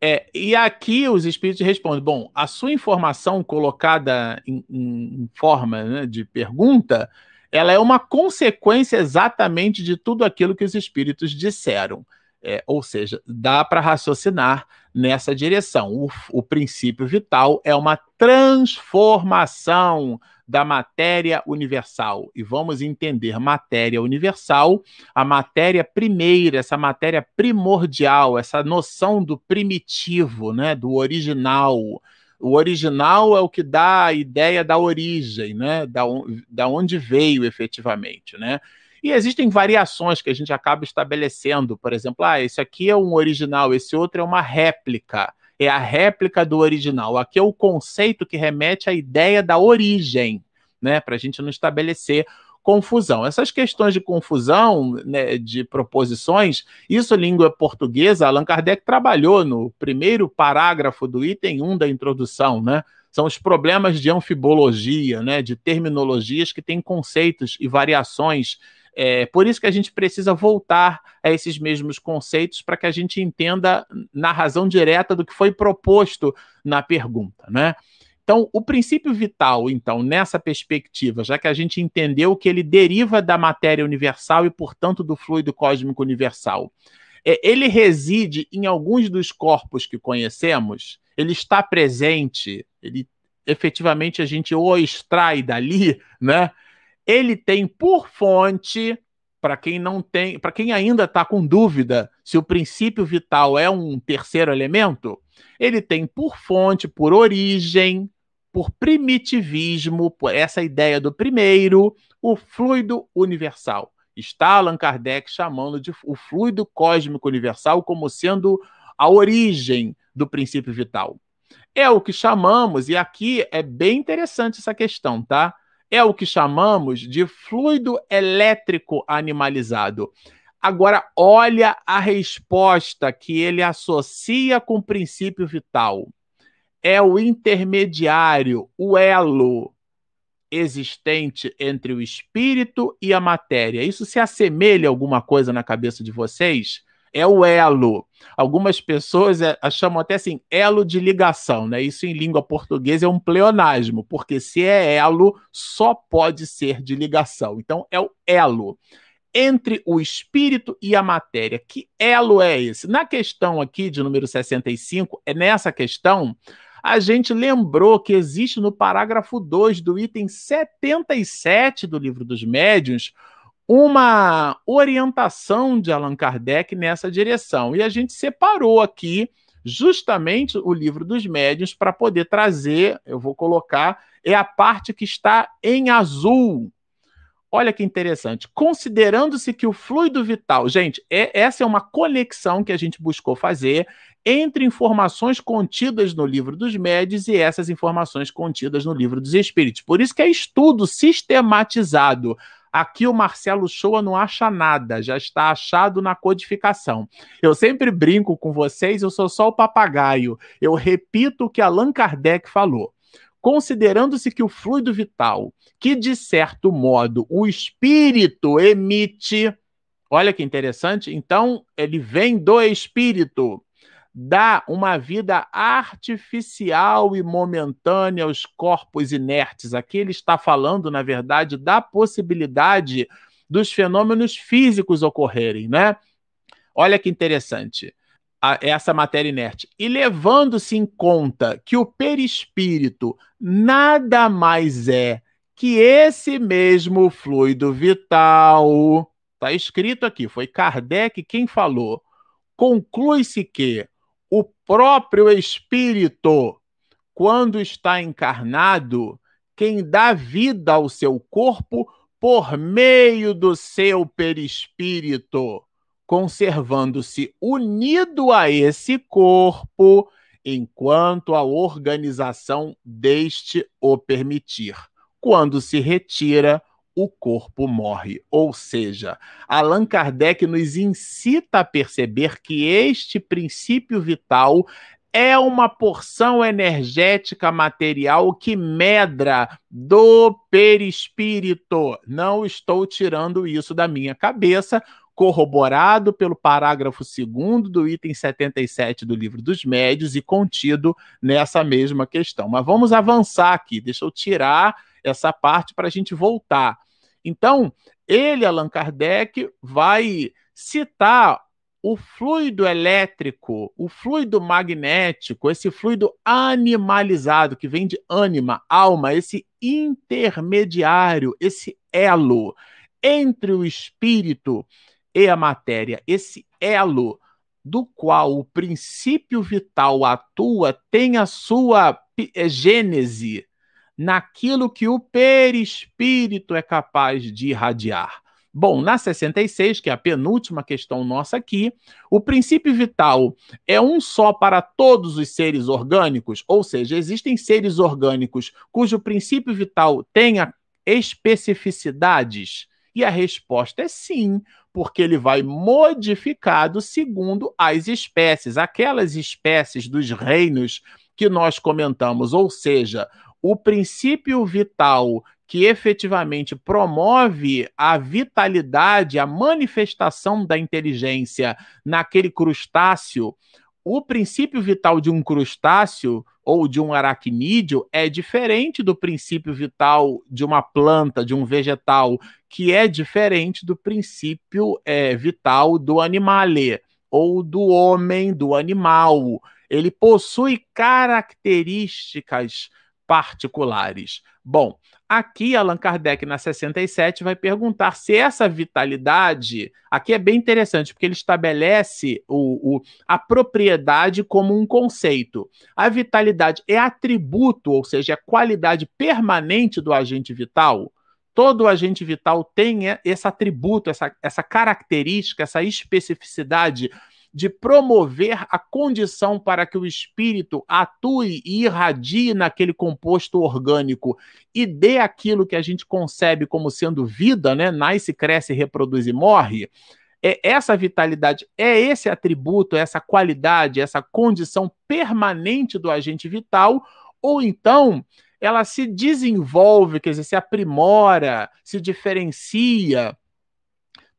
S2: É, e aqui os espíritos respondem: bom, a sua informação colocada em, em forma né, de pergunta, ela é uma consequência exatamente de tudo aquilo que os espíritos disseram. É, ou seja, dá para raciocinar nessa direção. O, o princípio vital é uma transformação da matéria universal. E vamos entender matéria universal, a matéria primeira, essa matéria primordial, essa noção do primitivo, né, do original. O original é o que dá a ideia da origem, né, da, da onde veio efetivamente, né? E existem variações que a gente acaba estabelecendo, por exemplo, ah, esse aqui é um original, esse outro é uma réplica é a réplica do original. Aqui é o conceito que remete à ideia da origem, né? Para a gente não estabelecer confusão. Essas questões de confusão, né, de proposições, isso língua portuguesa, Allan Kardec trabalhou no primeiro parágrafo do item 1 da introdução, né? São os problemas de anfibologia, né, de terminologias que têm conceitos e variações é por isso que a gente precisa voltar a esses mesmos conceitos para que a gente entenda na razão direta do que foi proposto na pergunta, né? Então, o princípio vital, então, nessa perspectiva, já que a gente entendeu que ele deriva da matéria universal e, portanto, do fluido cósmico universal, é, ele reside em alguns dos corpos que conhecemos, ele está presente, ele efetivamente a gente o extrai dali, né? Ele tem por fonte, para quem não tem, para quem ainda está com dúvida se o princípio vital é um terceiro elemento, ele tem por fonte, por origem, por primitivismo, por essa ideia do primeiro, o fluido universal. Está Allan Kardec chamando de o fluido cósmico universal como sendo a origem do princípio vital. É o que chamamos, e aqui é bem interessante essa questão, tá? É o que chamamos de fluido elétrico animalizado. Agora, olha a resposta que ele associa com o princípio vital. É o intermediário, o elo existente entre o espírito e a matéria. Isso se assemelha a alguma coisa na cabeça de vocês? É o elo. Algumas pessoas é, chamam até assim, elo de ligação, né? Isso em língua portuguesa é um pleonasmo, porque se é elo, só pode ser de ligação. Então é o elo entre o espírito e a matéria. Que elo é esse? Na questão aqui de número 65, é nessa questão, a gente lembrou que existe no parágrafo 2 do item 77 do livro dos médiuns uma orientação de Allan Kardec nessa direção. E a gente separou aqui justamente o livro dos médiuns para poder trazer, eu vou colocar, é a parte que está em azul. Olha que interessante. Considerando-se que o fluido vital, gente, é, essa é uma conexão que a gente buscou fazer entre informações contidas no livro dos médios e essas informações contidas no livro dos espíritos. Por isso que é estudo sistematizado Aqui o Marcelo Shoa não acha nada, já está achado na codificação. Eu sempre brinco com vocês, eu sou só o papagaio. Eu repito o que Allan Kardec falou. Considerando-se que o fluido vital, que de certo modo o espírito emite, olha que interessante, então ele vem do espírito dá uma vida artificial e momentânea aos corpos inertes. Aqui ele está falando, na verdade, da possibilidade dos fenômenos físicos ocorrerem, né? Olha que interessante essa matéria inerte. E levando-se em conta que o perispírito nada mais é que esse mesmo fluido vital. Está escrito aqui, foi Kardec quem falou. Conclui-se que o próprio espírito, quando está encarnado, quem dá vida ao seu corpo por meio do seu perispírito, conservando-se unido a esse corpo enquanto a organização deste o permitir. Quando se retira, o corpo morre. Ou seja, Allan Kardec nos incita a perceber que este princípio vital é uma porção energética material que medra do perispírito. Não estou tirando isso da minha cabeça, corroborado pelo parágrafo 2 do item 77 do Livro dos Médios e contido nessa mesma questão. Mas vamos avançar aqui, deixa eu tirar essa parte para a gente voltar. Então, ele, Allan Kardec, vai citar o fluido elétrico, o fluido magnético, esse fluido animalizado que vem de ânima, alma, esse intermediário, esse elo entre o espírito e a matéria, esse elo do qual o princípio vital atua, tem a sua gênese naquilo que o perispírito é capaz de irradiar. Bom, na 66, que é a penúltima questão nossa aqui, o princípio vital é um só para todos os seres orgânicos, ou seja, existem seres orgânicos cujo princípio vital tenha especificidades? E a resposta é sim, porque ele vai modificado segundo as espécies, aquelas espécies dos reinos que nós comentamos, ou seja, o princípio vital que efetivamente promove a vitalidade, a manifestação da inteligência naquele crustáceo, o princípio vital de um crustáceo ou de um aracnídeo é diferente do princípio vital de uma planta, de um vegetal, que é diferente do princípio é, vital do animale ou do homem, do animal. Ele possui características particulares. Bom, aqui Allan Kardec, na 67, vai perguntar se essa vitalidade. Aqui é bem interessante, porque ele estabelece o, o, a propriedade como um conceito. A vitalidade é atributo, ou seja, é qualidade permanente do agente vital. Todo agente vital tem esse atributo, essa, essa característica, essa especificidade de promover a condição para que o espírito atue e irradie naquele composto orgânico e dê aquilo que a gente concebe como sendo vida, né? Nasce, cresce, reproduz e morre. É essa vitalidade, é esse atributo, essa qualidade, essa condição permanente do agente vital, ou então ela se desenvolve, quer dizer, se aprimora, se diferencia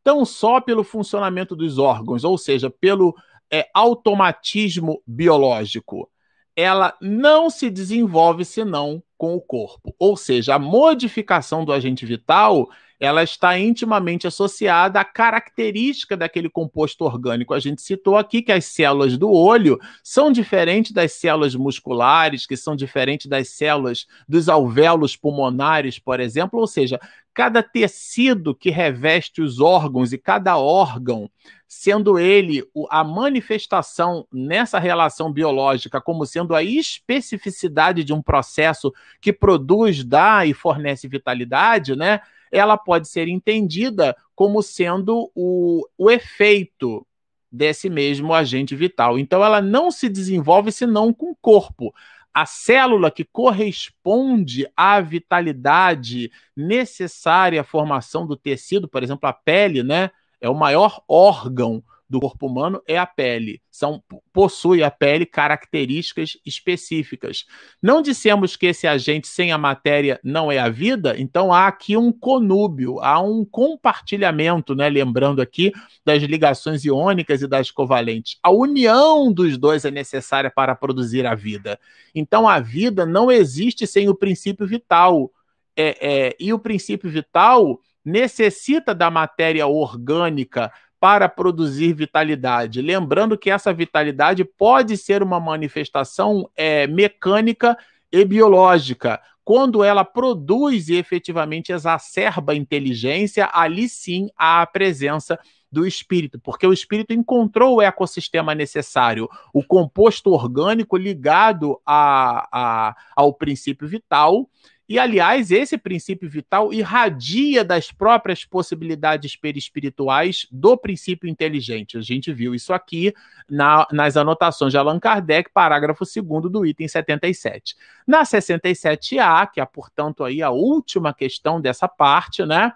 S2: tão só pelo funcionamento dos órgãos, ou seja, pelo é, automatismo biológico. Ela não se desenvolve senão com o corpo. Ou seja, a modificação do agente vital ela está intimamente associada à característica daquele composto orgânico. A gente citou aqui que as células do olho são diferentes das células musculares, que são diferentes das células dos alvéolos pulmonares, por exemplo, ou seja, cada tecido que reveste os órgãos e cada órgão, sendo ele a manifestação nessa relação biológica como sendo a especificidade de um processo que produz, dá e fornece vitalidade, né? Ela pode ser entendida como sendo o, o efeito desse mesmo agente vital. Então, ela não se desenvolve senão com o corpo. a célula que corresponde à vitalidade necessária à formação do tecido, por exemplo, a pele, né? É o maior órgão do corpo humano é a pele. São, possui a pele características específicas. Não dissemos que esse agente sem a matéria não é a vida, então há aqui um conúbio, há um compartilhamento, né? Lembrando aqui das ligações iônicas e das covalentes. A união dos dois é necessária para produzir a vida. Então a vida não existe sem o princípio vital. É, é, e o princípio vital necessita da matéria orgânica para produzir vitalidade. Lembrando que essa vitalidade pode ser uma manifestação é, mecânica e biológica. Quando ela produz e efetivamente exacerba a inteligência, ali sim há a presença do espírito, porque o espírito encontrou o ecossistema necessário, o composto orgânico ligado a, a, ao princípio vital, e, aliás, esse princípio vital irradia das próprias possibilidades perispirituais do princípio inteligente. A gente viu isso aqui na, nas anotações de Allan Kardec, parágrafo 2 do item 77. Na 67A, que é, portanto, aí a última questão dessa parte, né?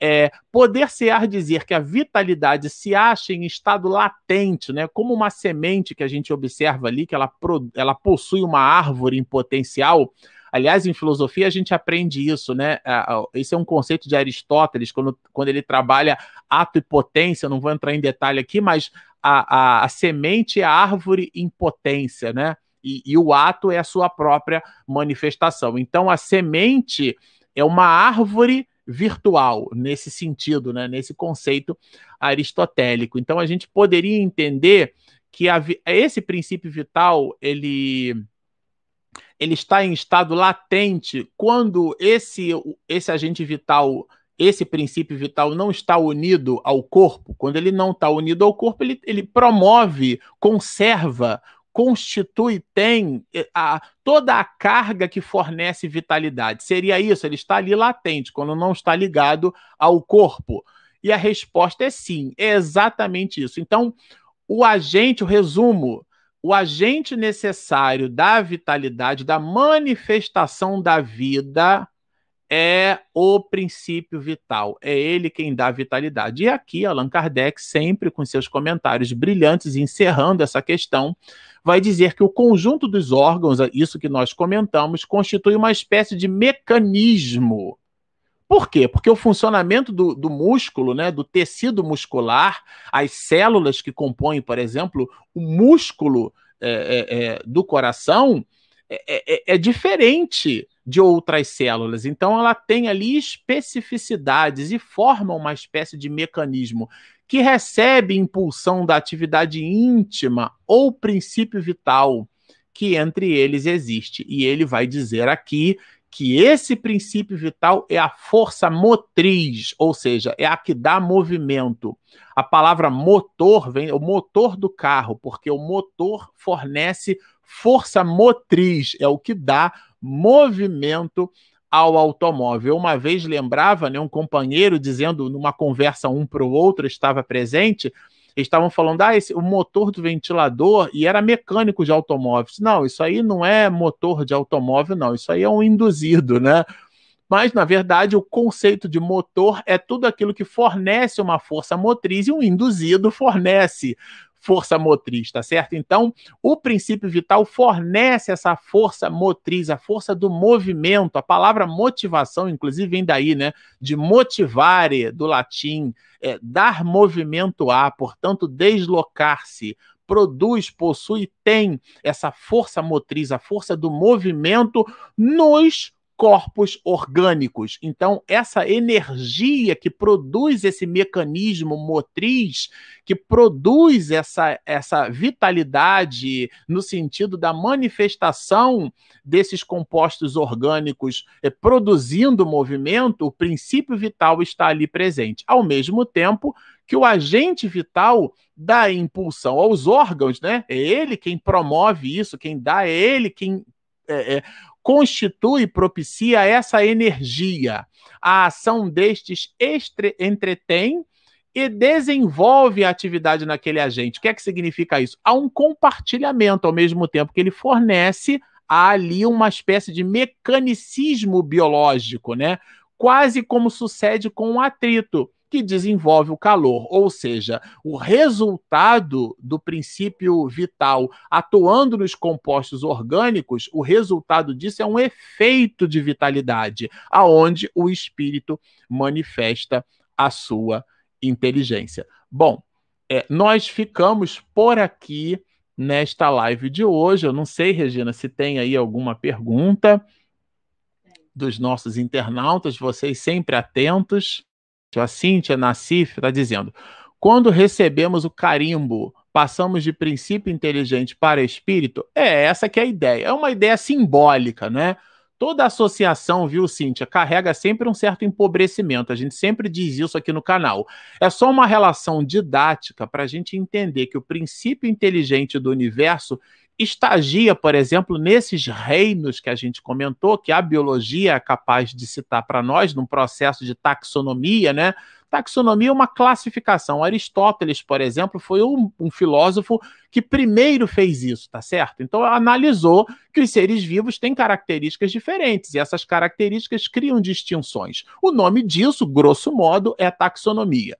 S2: É, poder-se-á dizer que a vitalidade se acha em estado latente, né, como uma semente que a gente observa ali, que ela, ela possui uma árvore em potencial, Aliás, em filosofia a gente aprende isso, né? Esse é um conceito de Aristóteles, quando, quando ele trabalha ato e potência, não vou entrar em detalhe aqui, mas a, a, a semente é a árvore em potência, né? E, e o ato é a sua própria manifestação. Então, a semente é uma árvore virtual nesse sentido, né, nesse conceito aristotélico. Então a gente poderia entender que a, esse princípio vital ele ele está em estado latente quando esse, esse agente vital, esse princípio vital não está unido ao corpo. Quando ele não está unido ao corpo, ele, ele promove, conserva, constitui, tem eh, a, toda a carga que fornece vitalidade. Seria isso, ele está ali latente, quando não está ligado ao corpo. E a resposta é sim, é exatamente isso. Então, o agente, o resumo, o agente necessário da vitalidade, da manifestação da vida, é o princípio vital. É ele quem dá vitalidade. E aqui, Allan Kardec, sempre com seus comentários brilhantes, encerrando essa questão, vai dizer que o conjunto dos órgãos, isso que nós comentamos, constitui uma espécie de mecanismo por quê? Porque o funcionamento do, do, músculo, né, do tecido muscular, as células que compõem, por exemplo, o músculo é, é, é do coração, é, é, é, diferente de outras células. Então, ela tem ali especificidades e forma uma espécie de mecanismo que recebe impulsão da atividade íntima ou princípio vital que entre eles existe. E ele vai dizer aqui que esse princípio vital é a força motriz, ou seja, é a que dá movimento. A palavra motor vem o motor do carro, porque o motor fornece força motriz, é o que dá movimento ao automóvel. Uma vez lembrava, né, um companheiro dizendo numa conversa um para o outro, estava presente, eles estavam falando, ah, esse, o motor do ventilador, e era mecânico de automóveis. Não, isso aí não é motor de automóvel, não, isso aí é um induzido, né? Mas, na verdade, o conceito de motor é tudo aquilo que fornece uma força motriz e um induzido fornece força motriz, tá certo? Então, o princípio vital fornece essa força motriz, a força do movimento. A palavra motivação, inclusive, vem daí, né? De motivare, do latim, é, dar movimento a, portanto, deslocar-se. Produz, possui, tem essa força motriz, a força do movimento nos corpos orgânicos. Então, essa energia que produz esse mecanismo motriz, que produz essa, essa vitalidade no sentido da manifestação desses compostos orgânicos eh, produzindo movimento, o princípio vital está ali presente. Ao mesmo tempo que o agente vital dá impulsão aos órgãos, né? É ele quem promove isso, quem dá, é ele quem é, é, constitui e propicia essa energia. A ação destes entretém e desenvolve a atividade naquele agente. O que é que significa isso? Há um compartilhamento ao mesmo tempo que ele fornece há ali uma espécie de mecanicismo biológico, né? Quase como sucede com o atrito que desenvolve o calor, ou seja, o resultado do princípio vital atuando nos compostos orgânicos, o resultado disso é um efeito de vitalidade, aonde o espírito manifesta a sua inteligência. Bom, é, nós ficamos por aqui nesta live de hoje. Eu não sei, Regina, se tem aí alguma pergunta dos nossos internautas, vocês sempre atentos. A Cíntia Nassif está dizendo: quando recebemos o carimbo, passamos de princípio inteligente para espírito? É, essa que é a ideia. É uma ideia simbólica, né? Toda associação, viu, Cíntia, carrega sempre um certo empobrecimento. A gente sempre diz isso aqui no canal. É só uma relação didática para a gente entender que o princípio inteligente do universo estagia, por exemplo, nesses reinos que a gente comentou, que a biologia é capaz de citar para nós, num processo de taxonomia, né? Taxonomia é uma classificação. Aristóteles, por exemplo, foi um, um, filósofo que primeiro fez isso, tá certo? Então analisou que os seres vivos têm características diferentes e essas características criam distinções. O nome disso, grosso modo, é taxonomia.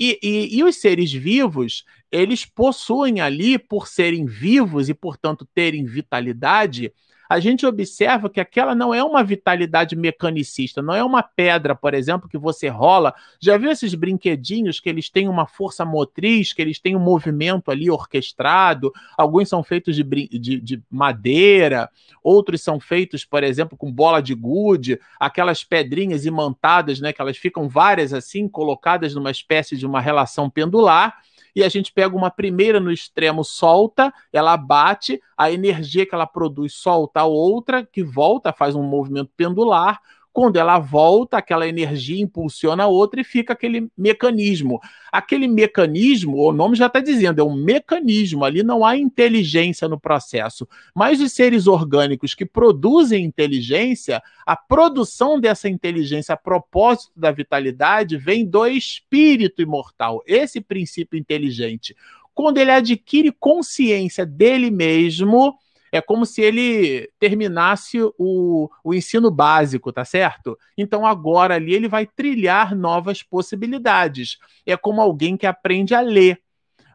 S2: E, e, e, os seres vivos, eles possuem ali, por serem vivos e, portanto, terem vitalidade, a gente observa que aquela não é uma vitalidade mecanicista, não é uma pedra, por exemplo, que você rola. Já viu esses brinquedinhos que eles têm uma força motriz, que eles têm um movimento ali orquestrado? Alguns são feitos de, de, de madeira, outros são feitos, por exemplo, com bola de gude, aquelas pedrinhas imantadas, né, que elas ficam várias assim, colocadas numa espécie de uma relação pendular e a gente pega uma primeira no extremo, solta, ela bate, a energia que ela produz solta a outra, que volta, faz um movimento pendular, quando ela volta, aquela energia impulsiona a outra e fica aquele mecanismo. Aquele mecanismo, o nome já está dizendo, é um mecanismo, ali não há inteligência no processo. Mas os seres orgânicos que produzem inteligência, a produção dessa inteligência a propósito da vitalidade vem do espírito imortal, esse princípio inteligente. Quando ele adquire consciência dele mesmo, é como se ele terminasse o, o ensino básico, tá certo? Então agora ali ele vai trilhar novas possibilidades. É como alguém que aprende a ler.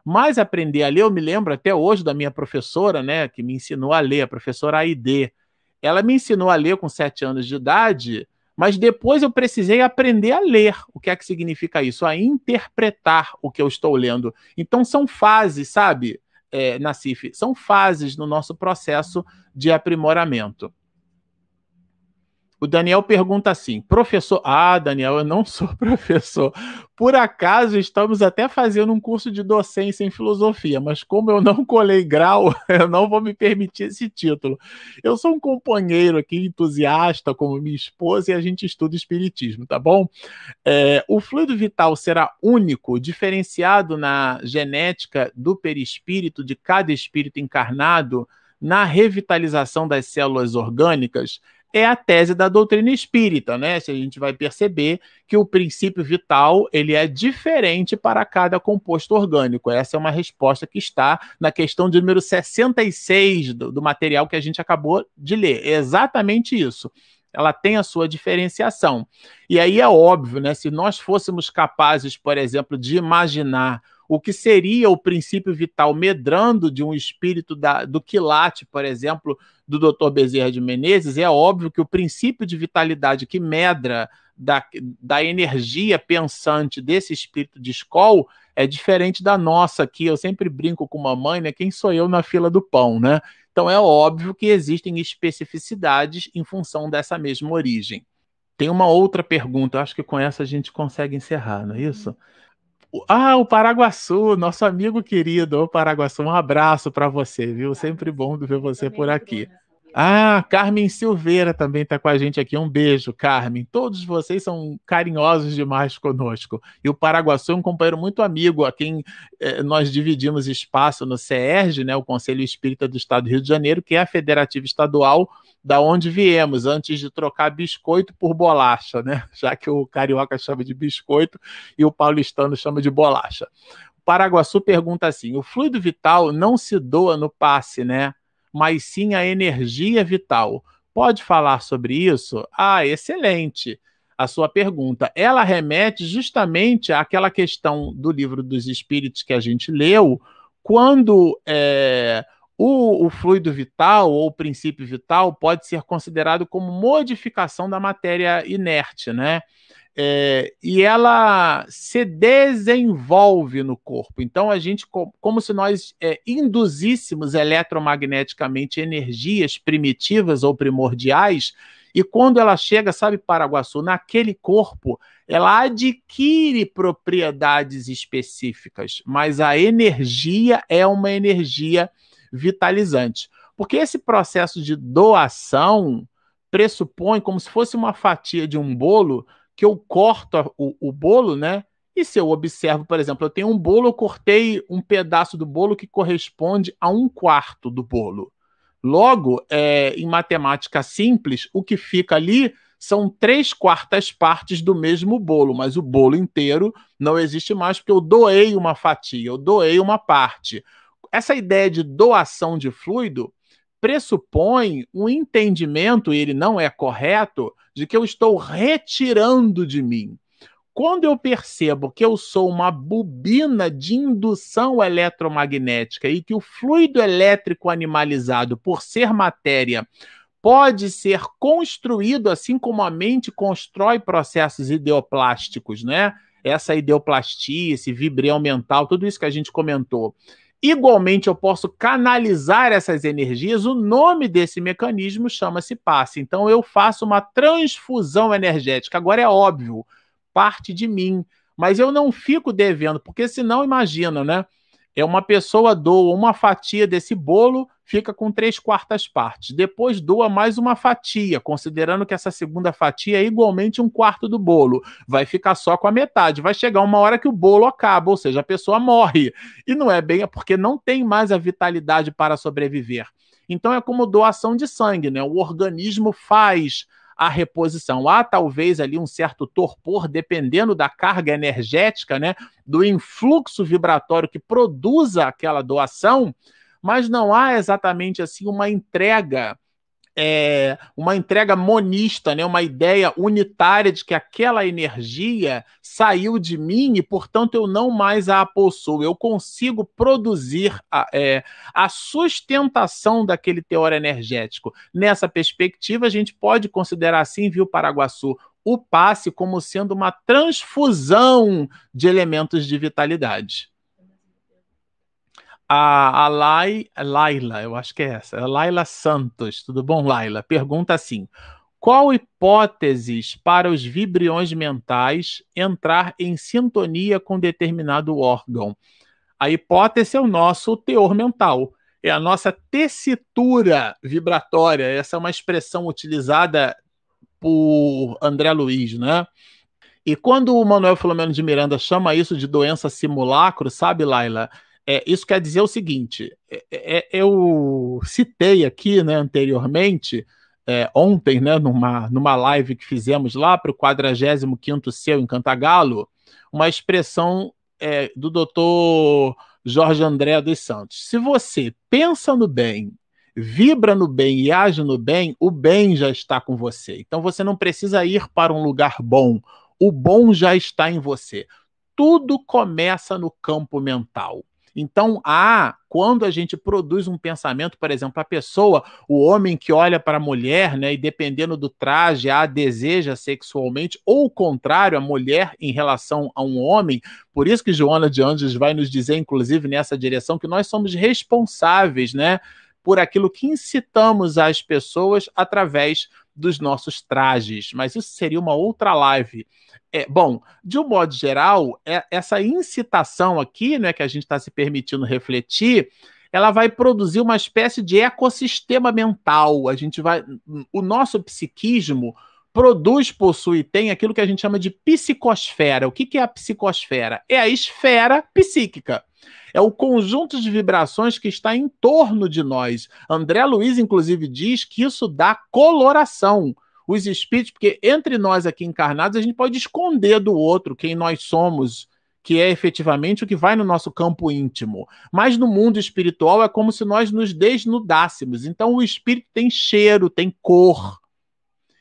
S2: Mas aprender a ler, eu me lembro até hoje da minha professora, né, que me ensinou a ler, a professora Aide. Ela me ensinou a ler com sete anos de idade, mas depois eu precisei aprender a ler. O que é que significa isso? A interpretar o que eu estou lendo. Então são fases, sabe? É, na CIF, são fases no nosso processo de aprimoramento. O Daniel pergunta assim: professor. Ah, Daniel, eu não sou professor. Por acaso estamos até fazendo um curso de docência em filosofia, mas como eu não colei grau, eu não vou me permitir esse título. Eu sou um companheiro aqui, entusiasta, como minha esposa, e a gente estuda espiritismo, tá bom? É, o fluido vital será único, diferenciado na genética do perispírito de cada espírito encarnado na revitalização das células orgânicas é a tese da doutrina espírita, né? Se a gente vai perceber que o princípio vital ele é diferente para cada composto orgânico. Essa é uma resposta que está na questão de número 66 do, do material que a gente acabou de ler. É exatamente isso ela tem a sua diferenciação. E aí é óbvio, né? Se nós fôssemos capazes, por exemplo, de imaginar o que seria o princípio vital medrando de um espírito da, do quilate, por exemplo, do Dr. Bezerra de Menezes, é óbvio que o princípio de vitalidade que medra da, da energia pensante desse espírito de escola é diferente da nossa aqui. Eu sempre brinco com mamãe, né? Quem sou eu na fila do pão, né? Então é óbvio que existem especificidades em função dessa mesma origem. Tem uma outra pergunta, acho que com essa a gente consegue encerrar, não é isso? Ah, o Paraguaçu, nosso amigo querido, o Paraguaçu, um abraço para você, viu? Sempre bom ver você por aqui. Ah, Carmen Silveira também está com a gente aqui. Um beijo, Carmen. Todos vocês são carinhosos demais conosco. E o Paraguaçu é um companheiro muito amigo, a quem eh, nós dividimos espaço no CERJ, né, o Conselho Espírita do Estado do Rio de Janeiro, que é a federativa estadual da onde viemos, antes de trocar biscoito por bolacha, né? Já que o carioca chama de biscoito e o paulistano chama de bolacha. O Paraguaçu pergunta assim: o fluido vital não se doa no passe, né? Mas sim a energia vital. Pode falar sobre isso? Ah, excelente a sua pergunta. Ela remete justamente àquela questão do livro dos Espíritos que a gente leu, quando é, o, o, fluido vital ou o princípio vital pode ser considerado como modificação da matéria inerte, né? É, e ela se desenvolve no corpo. Então, a gente, como se nós é, induzíssemos eletromagneticamente energias primitivas ou primordiais, e quando ela chega, sabe, Paraguaçu, naquele corpo, ela adquire propriedades específicas, mas a energia é uma energia vitalizante. Porque esse processo de doação pressupõe como se fosse uma fatia de um bolo que eu corto o, o bolo, né? E se eu observo, por exemplo, eu tenho um bolo, eu cortei um pedaço do bolo que corresponde a um quarto do bolo. Logo, é, em matemática simples, o que fica ali são três quartas partes do mesmo bolo, mas o bolo inteiro não existe mais porque eu doei uma fatia, eu doei uma parte. Essa ideia de doação de fluido pressupõe um entendimento, e ele não é correto, de que eu estou retirando de mim. Quando eu percebo que eu sou uma bobina de indução eletromagnética e que o fluido elétrico animalizado, por ser matéria, pode ser construído assim como a mente constrói processos ideoplásticos, né? Essa ideoplastia, esse vibrião mental, tudo isso que a gente comentou. Igualmente, eu posso canalizar essas energias. O nome desse mecanismo chama-se passe. Então, eu faço uma transfusão energética. Agora é óbvio, parte de mim, mas eu não fico devendo, porque senão, imagina, né? É uma pessoa doa uma fatia desse bolo, fica com três quartas partes. Depois doa mais uma fatia, considerando que essa segunda fatia é igualmente um quarto do bolo. Vai ficar só com a metade. Vai chegar uma hora que o bolo acaba, ou seja, a pessoa morre. E não é bem é porque não tem mais a vitalidade para sobreviver. Então é como doação de sangue, né? O organismo faz a reposição. Há talvez ali um certo torpor, dependendo da carga energética, né, do influxo vibratório que produza aquela doação, mas não há exatamente assim uma entrega é, uma entrega monista, né? uma ideia unitária de que aquela energia saiu de mim e, portanto, eu não mais a possuo. Eu consigo produzir a, é, a sustentação daquele teor energético. Nessa perspectiva, a gente pode considerar assim, viu, Paraguaçu, o passe como sendo uma transfusão de elementos de vitalidade a, a Lai, Laila, eu acho que é essa, a Laila Santos, tudo bom, Laila? Pergunta assim: qual hipóteses para os vibriões mentais entrar em sintonia com determinado órgão? A hipótese é o nosso teor mental, é a nossa tessitura vibratória. Essa é uma expressão utilizada por André Luiz, né? E quando o Manuel Filomeno de Miranda chama isso de doença simulacro, sabe, Laila? É, isso quer dizer o seguinte: é, é, é eu citei aqui né, anteriormente, é, ontem, né, numa, numa live que fizemos lá para o 45 Seu em Cantagalo, uma expressão do doutor Jorge André dos Santos. Se você pensa no bem, vibra no bem e age no bem, o bem já está com você. Então você não precisa ir para um lugar bom. O bom já está em você. Tudo começa no campo mental. Então, há, quando a gente produz um pensamento, por exemplo, a pessoa, o homem que olha para a mulher, né, e dependendo do traje, a deseja sexualmente, ou o contrário, a mulher em relação a um homem. Por isso que Joana de Anjos vai nos dizer, inclusive, nessa direção, que nós somos responsáveis, né, por aquilo que incitamos as pessoas através dos nossos trajes. Mas isso seria uma outra live. É, bom, de um modo geral, é, essa incitação aqui, né, que a gente está se permitindo refletir, ela vai produzir uma espécie de ecossistema mental. A gente vai, o nosso psiquismo produz, possui, tem aquilo que a gente chama de psicosfera. O que, que é a psicosfera? É a esfera psíquica. É o conjunto de vibrações que está em torno de nós. André Luiz, inclusive, diz que isso dá coloração os espíritos, porque entre nós aqui encarnados a gente pode esconder do outro quem nós somos, que é efetivamente o que vai no nosso campo íntimo. Mas no mundo espiritual é como se nós nos desnudássemos. Então o espírito tem cheiro, tem cor.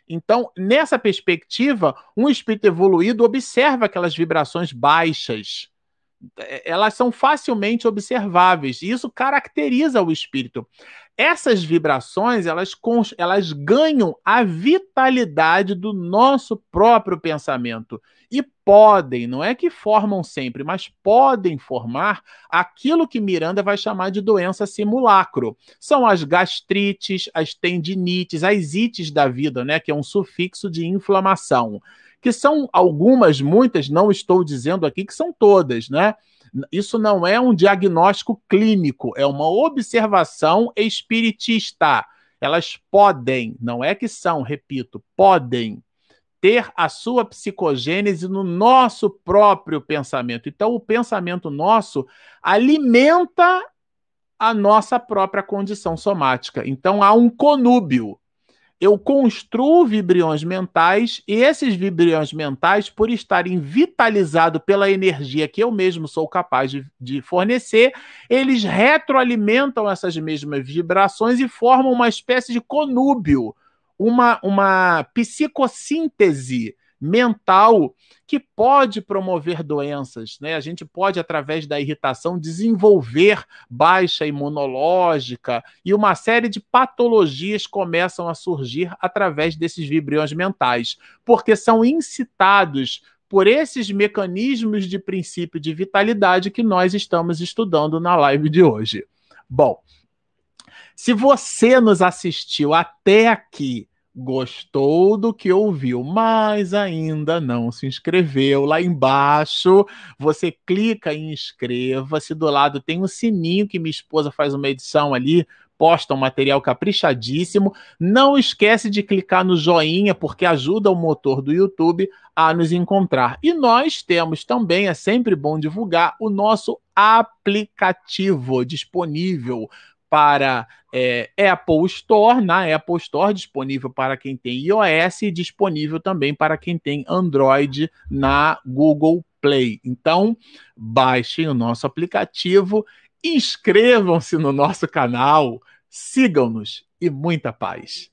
S2: Então, nessa perspectiva, um espírito evoluído observa aquelas vibrações baixas é, elas são facilmente observáveis e isso caracteriza o espírito. Essas vibrações, elas, elas ganham a vitalidade do nosso próprio pensamento e podem, não é que formam sempre, mas podem formar aquilo que Miranda vai chamar de doença simulacro. São as gastrites, as tendinites, as ites da vida, né, que é um sufixo de inflamação que são algumas, muitas, não estou dizendo aqui que são todas, né? Isso não é um diagnóstico clínico, é uma observação espiritista. Elas podem, não é que são, repito, podem ter a sua psicogênese no nosso próprio pensamento. Então, o pensamento nosso alimenta a nossa própria condição somática. Então, há um conúbio eu construo vibriões mentais e esses vibriões mentais, por estarem vitalizados pela energia que eu mesmo sou capaz de, de, fornecer, eles retroalimentam essas mesmas vibrações e formam uma espécie de conúbio, uma, uma psicossíntese mental que pode promover doenças, né? A gente pode através da irritação desenvolver baixa imunológica e uma série de patologias começam a surgir através desses vibriões mentais, porque são incitados por esses mecanismos de princípio de vitalidade que nós estamos estudando na live de hoje. Bom, se você nos assistiu até aqui gostou do que ouviu, mas ainda não se inscreveu, lá embaixo você clica em inscreva-se, do lado tem um sininho que minha esposa faz uma edição ali, posta um material caprichadíssimo. Não esquece de clicar no joinha, porque ajuda o motor do YouTube a nos encontrar. E nós temos também, é sempre bom divulgar, o nosso aplicativo disponível para é, Apple Store, na Apple Store, disponível para quem tem iOS e disponível também para quem tem Android na Google Play. Então, baixem o nosso aplicativo, inscrevam-se no nosso canal, sigam-nos e muita paz.